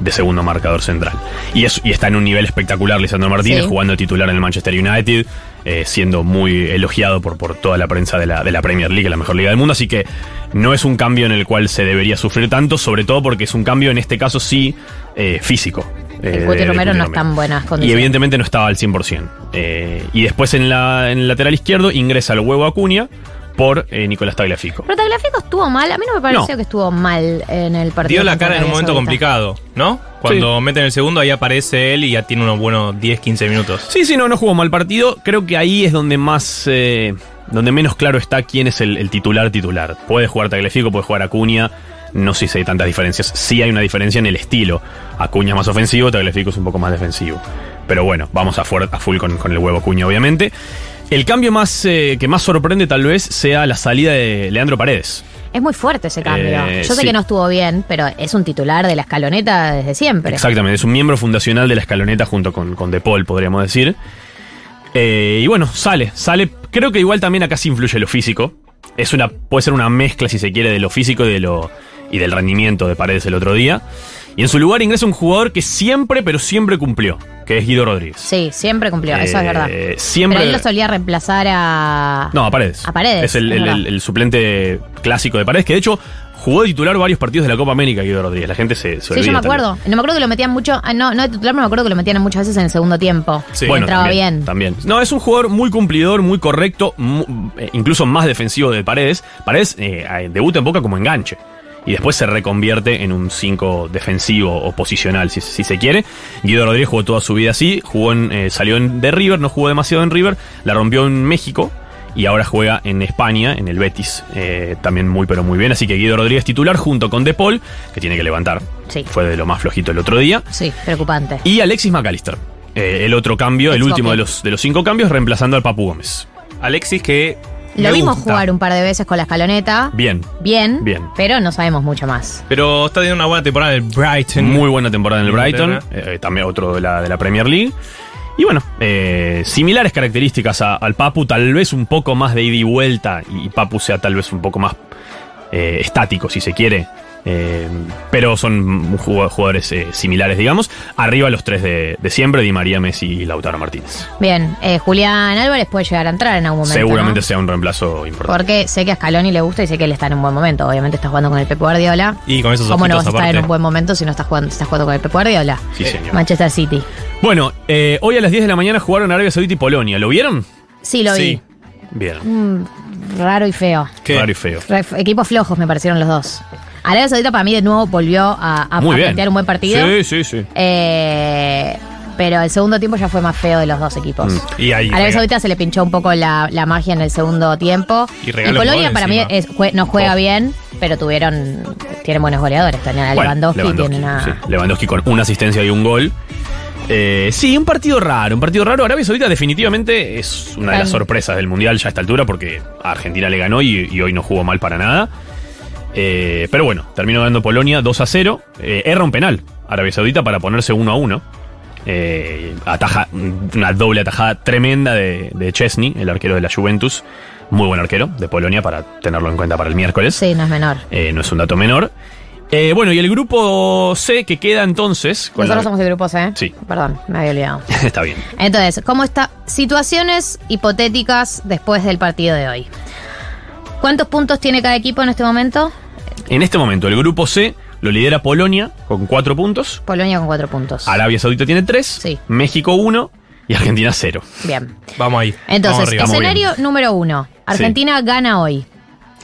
de segundo marcador central. Y, es- y está en un nivel espectacular Lisandro Martínez, Sí. jugando titular en el Manchester United, eh, siendo muy elogiado por, por toda la prensa de la, de la Premier League, la mejor liga del mundo. Así que no es un cambio en el cual se debería sufrir tanto, sobre todo porque es un cambio en este caso sí eh, físico. eh, El Cuti de- de Romero Cuti no está en buenas y condiciones. evidentemente no estaba al 100%. Eh, y después en, la, en el lateral izquierdo ingresa el huevo Acuña por eh, Nicolás Tagliafico. Pero Tagliafico estuvo mal. A mí no me pareció No. que estuvo mal en el partido. Dio la cara en un momento Saudita. complicado, ¿no? Cuando meten el segundo, ahí aparece él y ya tiene unos buenos 10, 15 minutos. Sí, sí, no, no jugó mal partido. Creo que ahí es donde más. eh, donde menos claro está quién es el, el titular titular. Puede jugar Tagliafico, puede jugar Acuña. No sé si hay tantas diferencias. Sí hay una diferencia en el estilo. Acuña es más ofensivo, Tagliafico es un poco más defensivo. Pero bueno, vamos a, a full con, con el huevo Acuña, obviamente. El cambio más eh, que más sorprende tal vez sea la salida de Leandro Paredes. Es muy fuerte ese cambio. Eh, Yo sé sí. que no estuvo bien, pero es un titular de la escaloneta desde siempre. Exactamente, es un miembro fundacional de la escaloneta junto con, con De Paul, podríamos decir. Eh, y bueno, sale, sale. Creo que igual también acá sí influye lo físico. Es una, puede ser una mezcla, si se quiere, de lo físico y de lo y del rendimiento de Paredes el otro día. Y en su lugar ingresa un jugador que siempre, pero siempre cumplió, que es Guido Rodríguez. Sí, siempre cumplió, eso es Eh, verdad. siempre- Pero él lo solía reemplazar a. No, a Paredes. A Paredes, Es el, es el- verdad. el- el suplente clásico de Paredes, que de hecho jugó de titular varios partidos de la Copa América, Guido Rodríguez. La gente se, se Sí, yo me también. acuerdo. No me acuerdo que lo metían mucho. ah, No, no de titular, pero me acuerdo que lo metían muchas veces en el segundo tiempo. Bueno, Entraba también, bien. También. No, es un jugador muy cumplidor, muy correcto, eh, incluso más defensivo de Paredes. Paredes eh, debuta en Boca como enganche. Y después se reconvierte en un 5 defensivo o posicional, si, si se quiere. Guido Rodríguez jugó toda su vida así. Jugó en, eh, salió en- de River, no jugó demasiado en River. La rompió en México. Y ahora juega en España, en el Betis. eh, también muy, pero muy bien. Así que Guido Rodríguez titular junto con De Paul, que tiene que levantar. Sí. Fue de lo más flojito el otro día. Sí, preocupante. Y Alexis McAllister. eh, el otro cambio, el último de los, de los cinco cambios, reemplazando al Papu Gómez. Alexis que. Lo vimos gusta. jugar un par de veces con la escaloneta. Bien. Bien. Bien. Pero no sabemos mucho más. Pero está teniendo una buena temporada en el Brighton. Muy buena temporada en el Brighton. Inglaterra. eh, también otro de la, de la Premier League. Y bueno, eh, similares características a- al Papu, tal vez un poco más de ida y vuelta. Y Papu sea tal vez un poco más eh, estático, si se quiere. Eh, pero son jug- jugadores eh, similares, digamos. Arriba los tres de, de siempre, Di María, Messi y Lautaro Martínez. Bien, eh, Julián Álvarez puede llegar a entrar en algún momento. Seguramente ¿no? sea un reemplazo importante. Porque sé que a Scaloni le gusta y sé que él está en un buen momento. Obviamente está jugando con el Pep Guardiola. Y con esos ¿Cómo no vas a estar en un buen momento si no estás jugando, estás jugando con el Pep Guardiola? Sí, señor. Manchester City. Bueno, eh, hoy a las 10 de la mañana jugaron Arabia Saudita y Polonia. ¿Lo vieron? Sí, lo Sí. Bien. vi. Mm, raro y feo. Raro y feo. Re- Equipos flojos me parecieron los dos. Arabia Saudita para mí de nuevo volvió a, a, Muy a bien. plantear un buen partido. Sí, sí, sí. Eh, pero el segundo tiempo ya fue más feo de los dos equipos. Mm. Y ahí Arabia Saudita se le pinchó un poco la, la magia en el segundo tiempo. Y Polonia gol para mí es- jue- no juega bien, pero tuvieron tienen buenos goleadores. Tienen a Bueno, Lewandowski, tienen a... sí. Lewandowski con una asistencia y un gol. Eh, sí, un partido raro, un partido raro. Arabia Saudita definitivamente es una de las sorpresas del Mundial ya a esta altura porque a Argentina le ganó y, y hoy no jugó mal para nada. Eh, pero bueno, terminó ganando Polonia 2 a 0. Eh, erra un penal Arabia Saudita para ponerse 1 a 1. Eh, ataja, una doble atajada tremenda de, de Chesney, el arquero de la Juventus. Muy buen arquero de Polonia para tenerlo en cuenta para el miércoles. Sí, no es menor. Eh, no es un dato menor. Bueno, y el grupo C que queda entonces. Nosotros la- somos de grupos, ¿eh? Sí. Perdón, me había olvidado. Está bien. Entonces, ¿cómo está? Situaciones hipotéticas después del partido de hoy. ¿Cuántos puntos tiene cada equipo en este momento? En este momento, el grupo C lo lidera Polonia con 4 puntos. Polonia con cuatro puntos. Arabia Saudita tiene 3. Sí. México 1 y Argentina 0. Bien. Vamos ahí. Entonces, Vamos arriba. Vamos escenario número uno. Argentina gana hoy.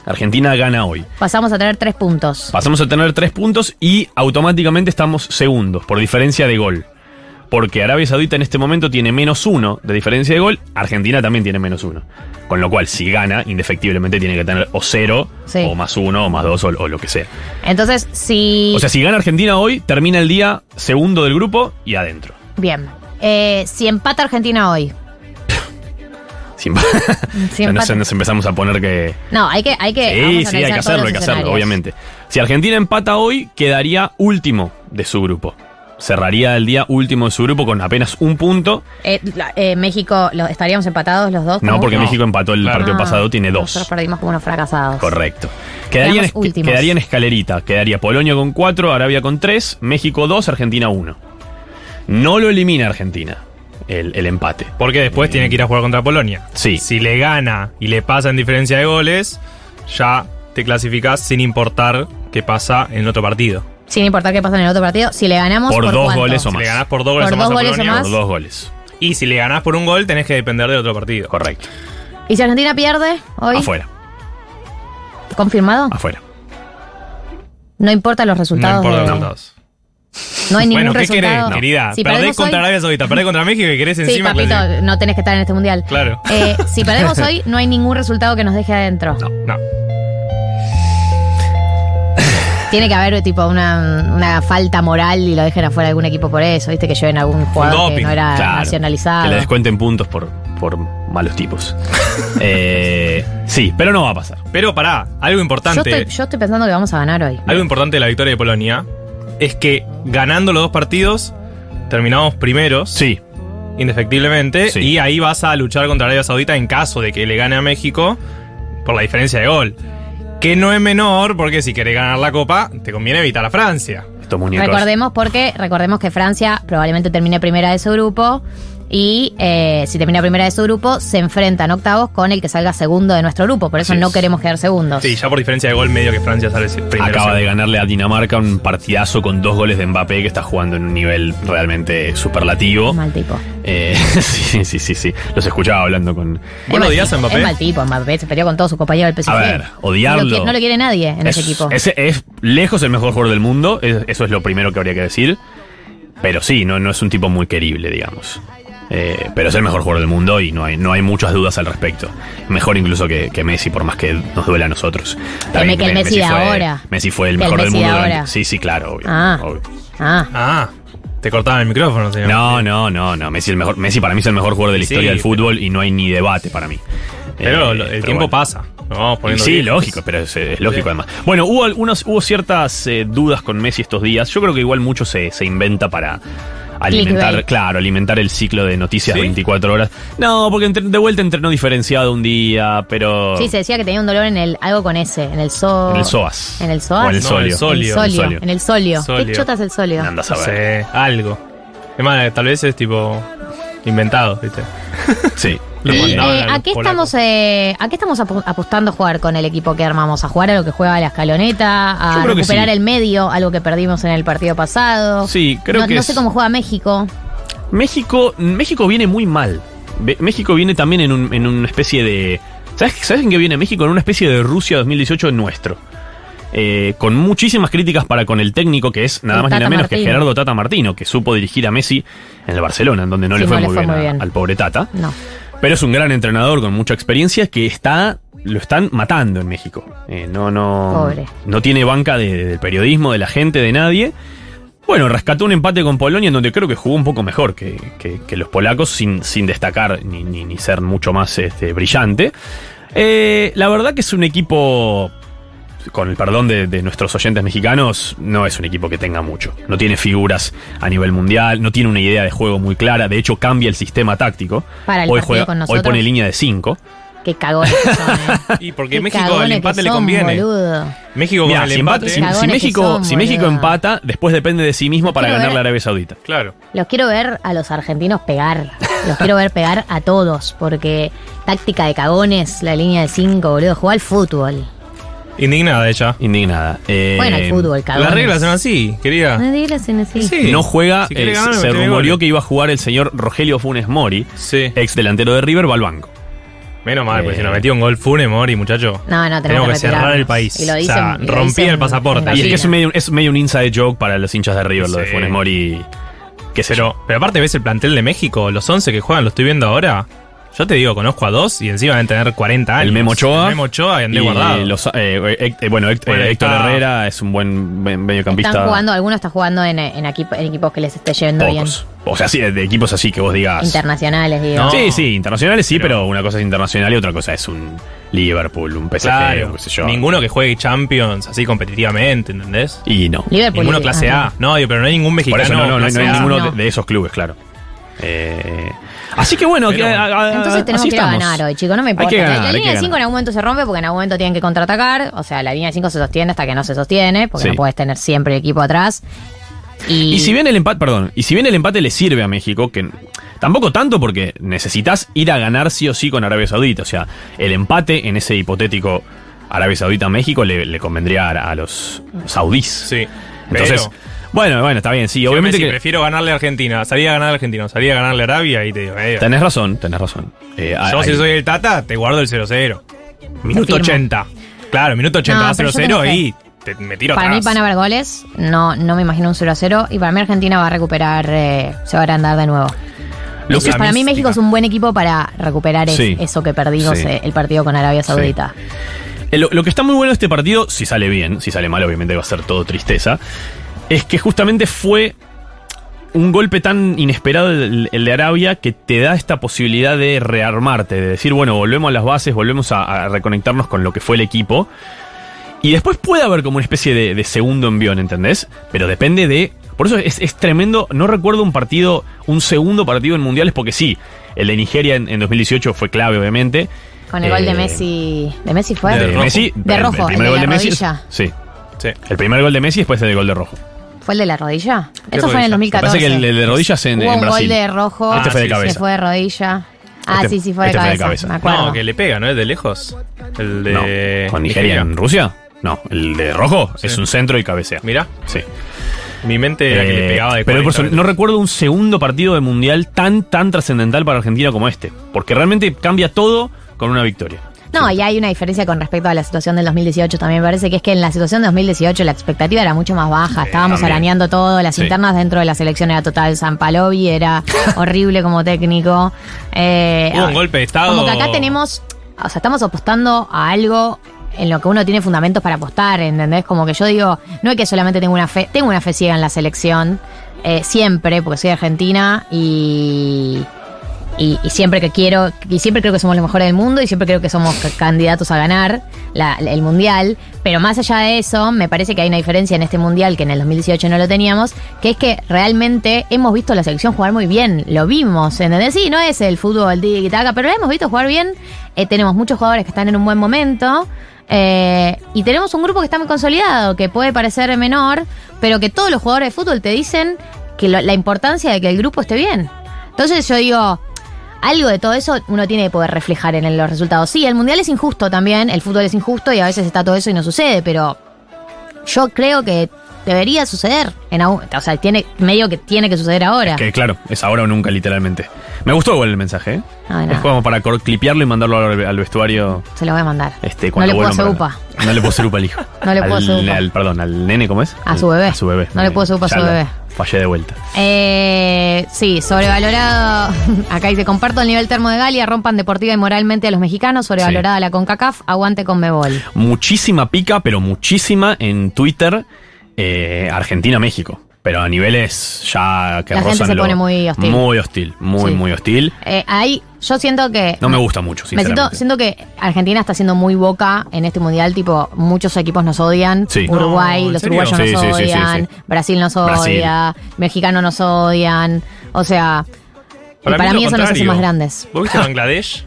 Argentina gana hoy. Pasamos a tener tres puntos. Pasamos a tener 3 puntos y automáticamente estamos segundos por diferencia de gol. Porque Arabia Saudita en este momento tiene menos 1 de diferencia de gol, Argentina también tiene menos 1. Con lo cual, si gana, indefectiblemente tiene que tener o 0, Sí. o más 1, o más 2, o, o lo que sea. Entonces, si. O sea, si gana Argentina hoy, termina el día segundo del grupo y adentro. Bien. Eh, si empata Argentina hoy. Si empata- nos empezamos a poner que. No, hay que. Hay que Sí, vamos a sí, hay que hacerlo, hay que hacerlo, obviamente. Si Argentina empata hoy, quedaría último de su grupo. Cerraría el día último de su grupo con apenas un punto. Eh, la- eh, México, lo- ¿estaríamos empatados los dos? No, porque México empató el partido Ah, pasado, tiene dos. Nosotros perdimos como unos fracasados. Correcto. Quedaría en, quedaría en escalerita. Quedaría Polonia con 4, Arabia con 3, México 2, Argentina 1. No lo elimina Argentina el, el empate. Porque después tiene que ir a jugar contra Polonia. Sí. Si le gana y le pasa en diferencia de goles, ya te clasificás sin importar qué pasa en otro partido. Sin importar qué pasa en el otro partido, si le ganamos Por por, dos cuánto? goles o Si más. le ganás por dos goles Por o más dos a goles o Polonia, más. Por dos goles. Y si le ganás por un gol, tenés que depender del otro partido. Correcto. ¿Y si Argentina pierde hoy? Afuera, ¿Confirmado? afuera. No importa los resultados. no importa los resultados. No hay ningún Bueno, ¿qué querés, resultado. querida? Si perdés contra hoy- Arabia Saudita, perdés contra México y querés Sí, encima papito, clasificar. no tenés que estar en este mundial. Claro. Eh, si perdemos hoy, no hay ningún resultado que nos deje adentro. No. Tiene que haber tipo una, una falta moral y lo dejen afuera de algún equipo por eso, viste que lleven a algún jugador que Doping, no era claro. nacionalizado. Que le descuenten puntos por, por malos tipos. Eh, sí, pero no va a pasar. Pero pará, algo Yo importante. estoy, yo estoy pensando que vamos a ganar hoy. Algo importante de la victoria de Polonia es que ganando los dos partidos, terminamos primeros. Sí. Indefectiblemente. Sí. Y ahí vas a luchar contra Arabia Saudita en caso de que le gane a México por la diferencia de gol. Que no es menor, porque si querés ganar la copa, te conviene evitar a Francia. Estos muñecos. Recordemos porque recordemos que Francia probablemente termine primera de su grupo y eh, si termina primera de su grupo se enfrentan octavos con el que salga segundo de nuestro grupo. Por eso Así no es. queremos quedar segundos. Sí, ya por diferencia de gol, medio que Francia sale primero. Acaba de ganarle a Dinamarca un partidazo con dos goles de Mbappé que está jugando en un nivel realmente superlativo. Mal tipo. Eh, sí, sí, sí, sí. Los escuchaba hablando con. ¿Vos lo odias a Es Mbappé? mal tipo, Mbappé se peleó con todo su compañero del PSG. A ver, odiarlo. No lo, quiere, no lo quiere nadie en es, ese equipo. Es, es lejos el mejor jugador del mundo, es- eso es lo primero que habría que decir. Pero sí, no, no es un tipo muy querible, digamos. Eh, pero es el mejor jugador del mundo y no hay, no hay muchas dudas al respecto. Mejor incluso que, que Messi, por más que nos duele a nosotros. Está Que el Me- Messi de fue, ahora. Messi fue el mejor del Messi de mundo. ahora. durante- Sí, sí, claro, obvio. Ah. obvio. Ah, Ah, te cortaban el micrófono, señor. No, no, no, no. Messi, el mejor, Messi para mí es el mejor jugador de la Sí, historia del fútbol y no hay ni debate para mí. Pero Eh, el pero tiempo bueno. pasa. Sí, viejos. lógico, pero es, es lógico además. Bueno, hubo algunos, hubo ciertas eh, dudas con Messi estos días. Yo creo que igual mucho se, se inventa para alimentar, Clickbait. claro, alimentar el ciclo de noticias ¿Sí? 24 horas. No, porque entre- de vuelta entrenó diferenciado un día, pero Sí, se decía que tenía un dolor en el algo con ese, en el so... en el psoas. En el psoas. O en el No, solio. el solio. En el solio. solio. En el solio. Solio. ¿Qué chota es el solio? Andas a No ver. sé, algo. Es más, tal vez es tipo inventado, ¿viste? Sí. Mandaban eh, a los ¿a, qué estamos, eh, ¿A qué estamos apostando a jugar con el equipo que armamos? ¿A jugar a lo que juega la escaloneta? ¿A recuperar sí. el medio? Algo que perdimos en el partido pasado. Sí, creo no, que no es- sé cómo juega México. México, México viene muy mal. México viene también en, un- en una especie de. ¿sabes, ¿Sabes en qué viene México? En una especie de Rusia 2018 nuestro. Eh, con muchísimas críticas para con el técnico, que es nada El más ni nada menos que. Gerardo Tata Martino, que supo dirigir a Messi en el Barcelona, en donde no Sí, le fue, no le muy, fue bien muy bien. al pobre Tata. No. Pero es un gran entrenador con mucha experiencia que está. Lo están matando en México. Eh, no, no. Pobre. No tiene banca de- del periodismo, de la gente, de nadie. Bueno, rescató un empate con Polonia en donde creo que jugó un poco mejor que, que- que los polacos sin, sin destacar ni, ni- ni ser mucho más este, brillante. Eh, la verdad que es un equipo, con el perdón de, de nuestros oyentes mexicanos, no es un equipo que tenga mucho. No tiene figuras a nivel mundial, no tiene una idea de juego muy clara, de hecho cambia el sistema táctico. Para el hoy, partido con hoy pone línea de 5. Qué cagones que son, ¿eh? Y porque Qué México que empate le conviene. boludo. México Mirá, con el si, empate. si- si México, son, si México empata, después depende de sí mismo para quiero ganarle ver. a Arabia Saudita. Claro. Los quiero ver a los argentinos pegar. Los quiero ver pegar a todos. Porque táctica de cagones, la línea de 5, boludo. Juega al fútbol. Indignada ella. Indignada. Eh, Bueno, el fútbol, cagones. Las reglas son así, querida. No digas en así. Sí. No juega, Si eh, ganar, se rumoreó que iba a jugar el señor Rogelio Funes Mori, Sí. ex delantero de River, va al banco. Menos mal, porque Eh. si nos metió un gol Funes Mori, muchacho. No, no, tenemos Tenemos que que cerrar el país. Y lo o dicen- sea, y lo rompía el pasaporte. Y es que es medio, es medio un inside joke para los hinchas de River, lo de. Funes Mori. Yo. Pero, pero aparte ves el plantel de México, los 11 que juegan, lo estoy viendo ahora. Yo te digo, conozco a dos y encima deben tener 40 años. El Memo Ochoa. El Memo Ochoa y André Y Guardado. los, eh, eh, eh, bueno, Héct- Bueno, eh, Héctor está- Herrera es un buen me- mediocampista. Están jugando, algunos están jugando en, en, equipo- en equipos que les esté yendo pocos. O sea, sí, de equipos así que vos bien. digas. Internacionales, digo. No. Sí, sí, internacionales sí, Pero- pero, una cosa es internacional y otra cosa es un Liverpool, un PSG, Claro. o qué sé yo. Ninguno que juegue Champions así competitivamente, ¿entendés? Y no. Liverpool. Ninguno clase ah, A. No, digo, pero no hay ningún Por mexicano. eso no, no, no, no hay ninguno no. de, de esos clubes, claro. Eh, así que bueno, Pero que, bueno. a- a- Entonces tenemos así que ir a estamos. ganar hoy, chicos. No me Hay importa. que ganar, la, la hay línea que de 5 en algún momento se rompe porque en algún momento tienen que contraatacar. O sea, la línea de 5 se sostiene hasta que no se sostiene, porque Sí. no puedes tener siempre el equipo atrás. Y, Y si bien el empate, perdón, y si bien el empate le sirve a México, que tampoco tanto porque necesitas ir a ganar sí o sí con Arabia Saudita. O sea, el empate en ese hipotético Arabia Saudita-México le, le convendría a, a los saudíes. Sí. Entonces, pero- bueno, bueno, está bien, sí, Si obviamente Messi, que. prefiero ganarle a Argentina. Salía a ganar a Argentina. Salía a ganarle a Arabia y te digo, eh, Tenés razón, tenés razón. Eh, Yo hay- si soy el Tata, te guardo el 0-0. Minuto firmo. 80. Claro, minuto 80 No, va pero yo 0-0 tengo fe. y te, me tiro para mí van a haber goles. No, no me imagino un 0 a 0. Y para mí Argentina va a recuperar, eh, se va a agrandar de nuevo. Lo Entonces, para mí México es un buen equipo para recuperar es- eso que perdimos Sí. eh, el partido con Arabia Saudita. Eh, Lo, lo que está muy bueno de este partido, si sale bien, si sale mal, obviamente va a ser todo tristeza, es que justamente fue un golpe tan inesperado el, el de Arabia que te da esta posibilidad de rearmarte, de decir, bueno, volvemos a las bases, volvemos a, a reconectarnos con lo que fue el equipo. Y después puede haber como una especie de, de segundo envión, ¿entendés? Pero depende de... Por eso es, es tremendo, no recuerdo un partido, un segundo partido en mundiales, porque sí, el de Nigeria en, en 2018 fue clave, obviamente. Con el gol de Eh, Messi. ¿De Messi fue? de Messi. De el- rojo, el primer el de gol de Messi. rodilla. Sí. El primer gol de Messi después el gol de rojo. ¿Fue el de la rodilla? ¿Qué Eso fue en el rodilla? 2014. Me parece que el, el de rodillas en, Hubo en un Brasil. gol de rojo. Este fue de Se cabeza. fue de rodilla. Ah, Este- sí, sí, fue de este fue de cabeza. cabeza. Me acuerdo. No, que le pega, ¿no? Es de lejos. El de. No, ¿Con Nigeria en Rusia? No, el de rojo es un centro y cabecea. Mira. Sí. Mi mente era que le Eh, pegaba de pero por 40 eso, no recuerdo un segundo partido de mundial tan, tan trascendental para Argentina como este. Porque realmente cambia todo con una victoria. No, y hay una diferencia con respecto a la situación del 2018 también. Me parece que es que en la situación de 2018 la expectativa era mucho más baja. Estábamos también. arañando todo. Las Sí. internas dentro de la selección era total. San Palovi era horrible como técnico. Eh, Hubo un golpe de estado. Como que acá tenemos. O sea, estamos apostando a algo en lo que uno tiene fundamentos para apostar, ¿entendés? Como que yo digo, no es que solamente tengo una fe, tengo una fe ciega en la selección, eh, siempre, porque soy argentina y, y, y siempre que quiero, y siempre creo que somos los mejores del mundo y siempre creo que somos candidatos a ganar el mundial. Pero más allá de eso, me parece que hay una diferencia en este mundial que en el 2018 no lo teníamos, que es que realmente hemos visto a la selección jugar muy bien, lo vimos, ¿entendés? Sí, no es el fútbol tiki taka, pero la hemos visto jugar bien. Eh, tenemos muchos jugadores que están en un buen momento. eh, y tenemos un grupo que está muy consolidado, que puede parecer menor, pero que todos los jugadores de fútbol te dicen que lo- la importancia de que el grupo esté bien. Entonces yo digo, algo de todo eso uno tiene que poder reflejar en los resultados. Sí, el mundial es injusto también, el fútbol es injusto y a veces está todo eso y no sucede, pero yo creo que debería suceder. En, o sea, tiene medio que tiene que suceder ahora. Que claro, es ahora o nunca, literalmente. Me gustó igual el mensaje, ¿eh? No, Es no, como para clipearlo y mandarlo al, al vestuario. se lo voy a mandar. Este, No le puedo hacer upa. No le puedo hacer upa al hijo. No le puedo hacer upa. al- perdón, al nene, ¿cómo es? A su bebé. A su bebé. No le puedo hacer upa a su bebé. Fallé de vuelta. Eh, sí, sobrevalorado. Acá dice: comparto el nivel termo de Galia, rompan deportiva y moralmente a los mexicanos. Sobrevalorada la CONCACAF, aguante con Mebol. Muchísima pica, pero muchísima en Twitter eh, Argentina-México. Pero a niveles ya que La gente se lo- pone muy hostil. Muy hostil, muy, Sí. muy hostil. Eh, ahí yo siento que. No me gusta mucho, Me siento, sinceramente. siento que Argentina está siendo muy boca en este mundial, tipo, muchos equipos nos odian. Sí. Uruguay, No, ¿en los serio? uruguayos Sí, nos sí, sí, sí, odian, sí. Brasil nos Brasil. odia, mexicanos nos odian. O sea, Para para, mí mí, eso nos hace más grandes. ¿Vos viste Bangladesh?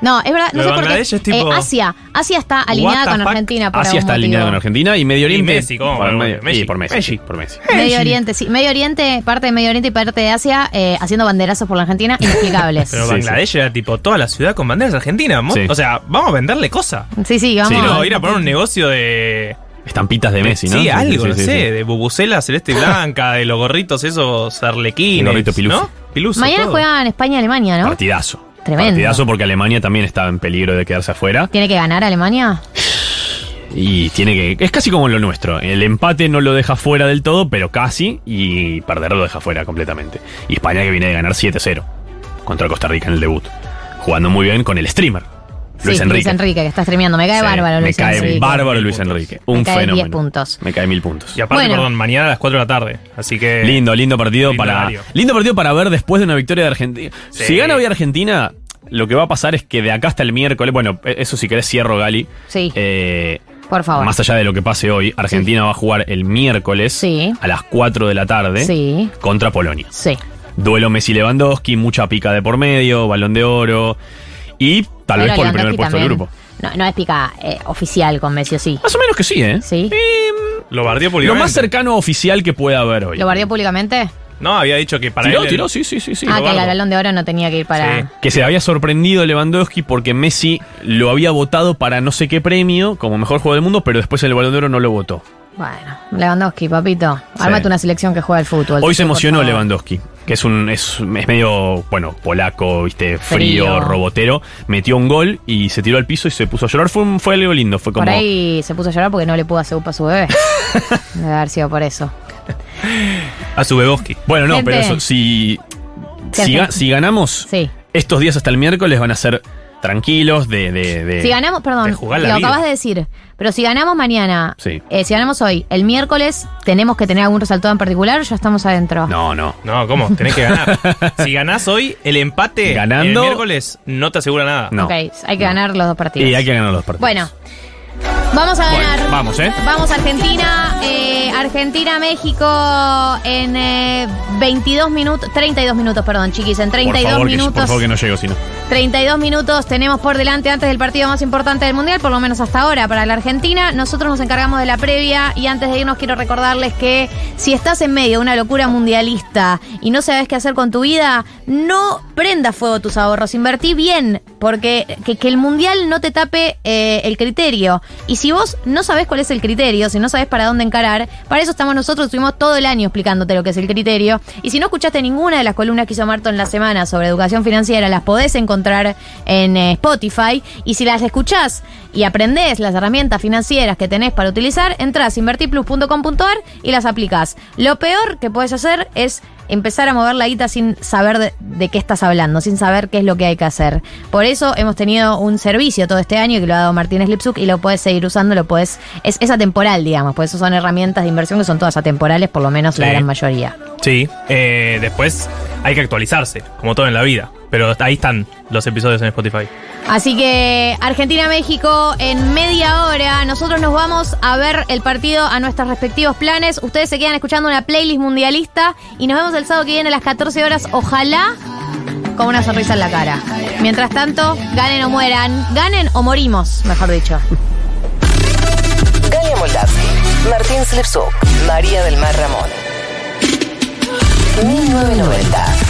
No, es verdad, no sé por qué. Bangladesh es tipo- Eh, Asia, Asia está alineada con fuck? Argentina por Asia algún está motivo. alineada con Argentina y Medio Y Oriente. Messi, ¿cómo? Por, medio- Messi. y por Messi. Messi. Por Messi. Medio Oriente, sí. Medio Oriente, parte de Medio Oriente y parte de Asia, eh, haciendo banderazos por la Argentina, inexplicables. Pero Sí, Bangladesh era tipo toda la ciudad con banderas argentinas. Sí. O sea, vamos a venderle cosas. Sí, sí, vamos. Quiero ir a poner un negocio de. Estampitas de Messi, ¿no? Sí, algo, sí, no sí, sé, sí. de bubucela celeste y blanca, de los gorritos esos arlequines. El gorrito piluso. ¿no? Piluso, Mañana todo. juegan España-Alemania, ¿no? Partidazo. Tremendo. Partidazo porque Alemania también estaba en peligro de quedarse afuera. ¿Tiene que ganar Alemania? Y tiene que. Es casi como lo nuestro. El empate no lo deja fuera del todo, pero casi. Y perder lo deja fuera completamente. Y España que viene de ganar 7-0 contra Costa Rica en el debut. Jugando muy bien con el streamer. Luis sí, Enrique. Luis Enrique, que está streameando. Me cae Sí, bárbaro Luis me cae Enrique. bárbaro Luis Enrique. Un Me cae fenómeno. 10 puntos. Me cae mil puntos. Y aparte, Bueno. perdón, mañana a las 4 de la tarde. Así que. Lindo, lindo partido Lindo para. horario. Lindo partido para ver después de una victoria de Argentina. Sí. Si gana hoy Argentina, lo que va a pasar es que de acá hasta el miércoles. Bueno, eso si querés cierro, Gali. Sí, Eh, por favor. más allá de lo que pase hoy, Argentina va a jugar el miércoles Sí. a las 4 de la tarde Sí, contra Polonia. sí. Duelo Messi-Lewandowski, mucha pica de por medio, balón de oro y tal vez por el primer puesto del grupo. No, no es pica eh, oficial con Messi, ¿o sí? Más o menos que sí, ¿eh? Sí. Lo bardió Lo públicamente. más cercano oficial que pueda haber hoy. ¿Lo bardió públicamente? No, había dicho que para tiró, él. tiró, sí, sí, sí. sí. ah, lo que el bardo. balón de oro no tenía que ir para... Sí. que se había sorprendido Lewandowski porque Messi lo había votado para no sé qué premio como mejor jugador del mundo, pero después el Balón de Oro no lo votó. Bueno, Lewandowski, papito. Ármate una selección que juega al fútbol. Hoy se emocionó. Lewandowski, que es un es, es medio, bueno, polaco, viste, frío, Frío. robotero. Metió un gol y se tiró al piso y se puso a llorar. Fue, un- fue algo lindo, fue como... Por ahí se puso a llorar porque no le pudo hacer upa a su bebé. Debe haber sido por eso. A su Beboski. Bueno, no, Gente. pero eso, si, si, ganamos, Sí. estos días hasta el miércoles van a ser tranquilos de... de, de- Si ganamos, perdón, de lo jugar la vida. acabas de decir, pero si ganamos mañana, Sí. eh, si ganamos hoy, el miércoles, ¿tenemos que tener algún resultado en particular o ya estamos adentro? No, no. No, ¿cómo? Tenés que ganar. si ganás hoy, el empate Ganando- el miércoles no te asegura nada. No. Ok, hay que ganar los dos partidos. Y hay que ganar los partidos. Bueno, vamos a ganar. Bueno, vamos, ¿eh? Vamos a Argentina, eh, Argentina-México en eh, 22 minutos, 32 minutos, perdón, chiquis, en 32 por favor, que, minutos. por favor que no llego, si no. 32 minutos tenemos por delante antes del partido más importante del Mundial, por lo menos hasta ahora para la Argentina. Nosotros nos encargamos de la previa y antes de irnos quiero recordarles que si estás en medio de una locura mundialista y no sabes qué hacer con tu vida, no prendas fuego tus ahorros, invertí bien, porque que, que el Mundial no te tape eh, el criterio. Y si vos no sabés cuál es el criterio, si no sabés para dónde encarar, para eso estamos nosotros, estuvimos todo el año explicándote lo que es el criterio. Y si no escuchaste ninguna de las columnas que hizo Marto en la semana sobre educación financiera, las podés encontrar en eh, Spotify. Y si las escuchás y aprendés las herramientas financieras que tenés para utilizar, entrás a invertiplus.com.ar y las aplicás. Lo peor que puedes hacer es empezar a mover la guita sin saber de, de qué estás hablando, sin saber qué es lo que hay que hacer. Por eso hemos tenido un servicio todo este año que lo ha dado Martínez Lipsuk y lo puedes seguir usando, lo puedes, es, es atemporal, digamos, por eso son herramientas de inversión que son todas atemporales, por lo menos la gran mayoría. Sí. eh, después hay que actualizarse, como todo en la vida. Pero ahí están los episodios en Spotify. Así que Argentina-México en media hora. Nosotros nos vamos a ver el partido a nuestros respectivos planes. Ustedes se quedan escuchando una playlist mundialista y nos vemos el sábado que viene a las 14 horas. Ojalá con una sonrisa en la cara. Mientras tanto, ganen o mueran. Ganen o morimos, mejor dicho. Galia Moldavsky, Martín Slipsuk, María del Mar Ramón. 1990.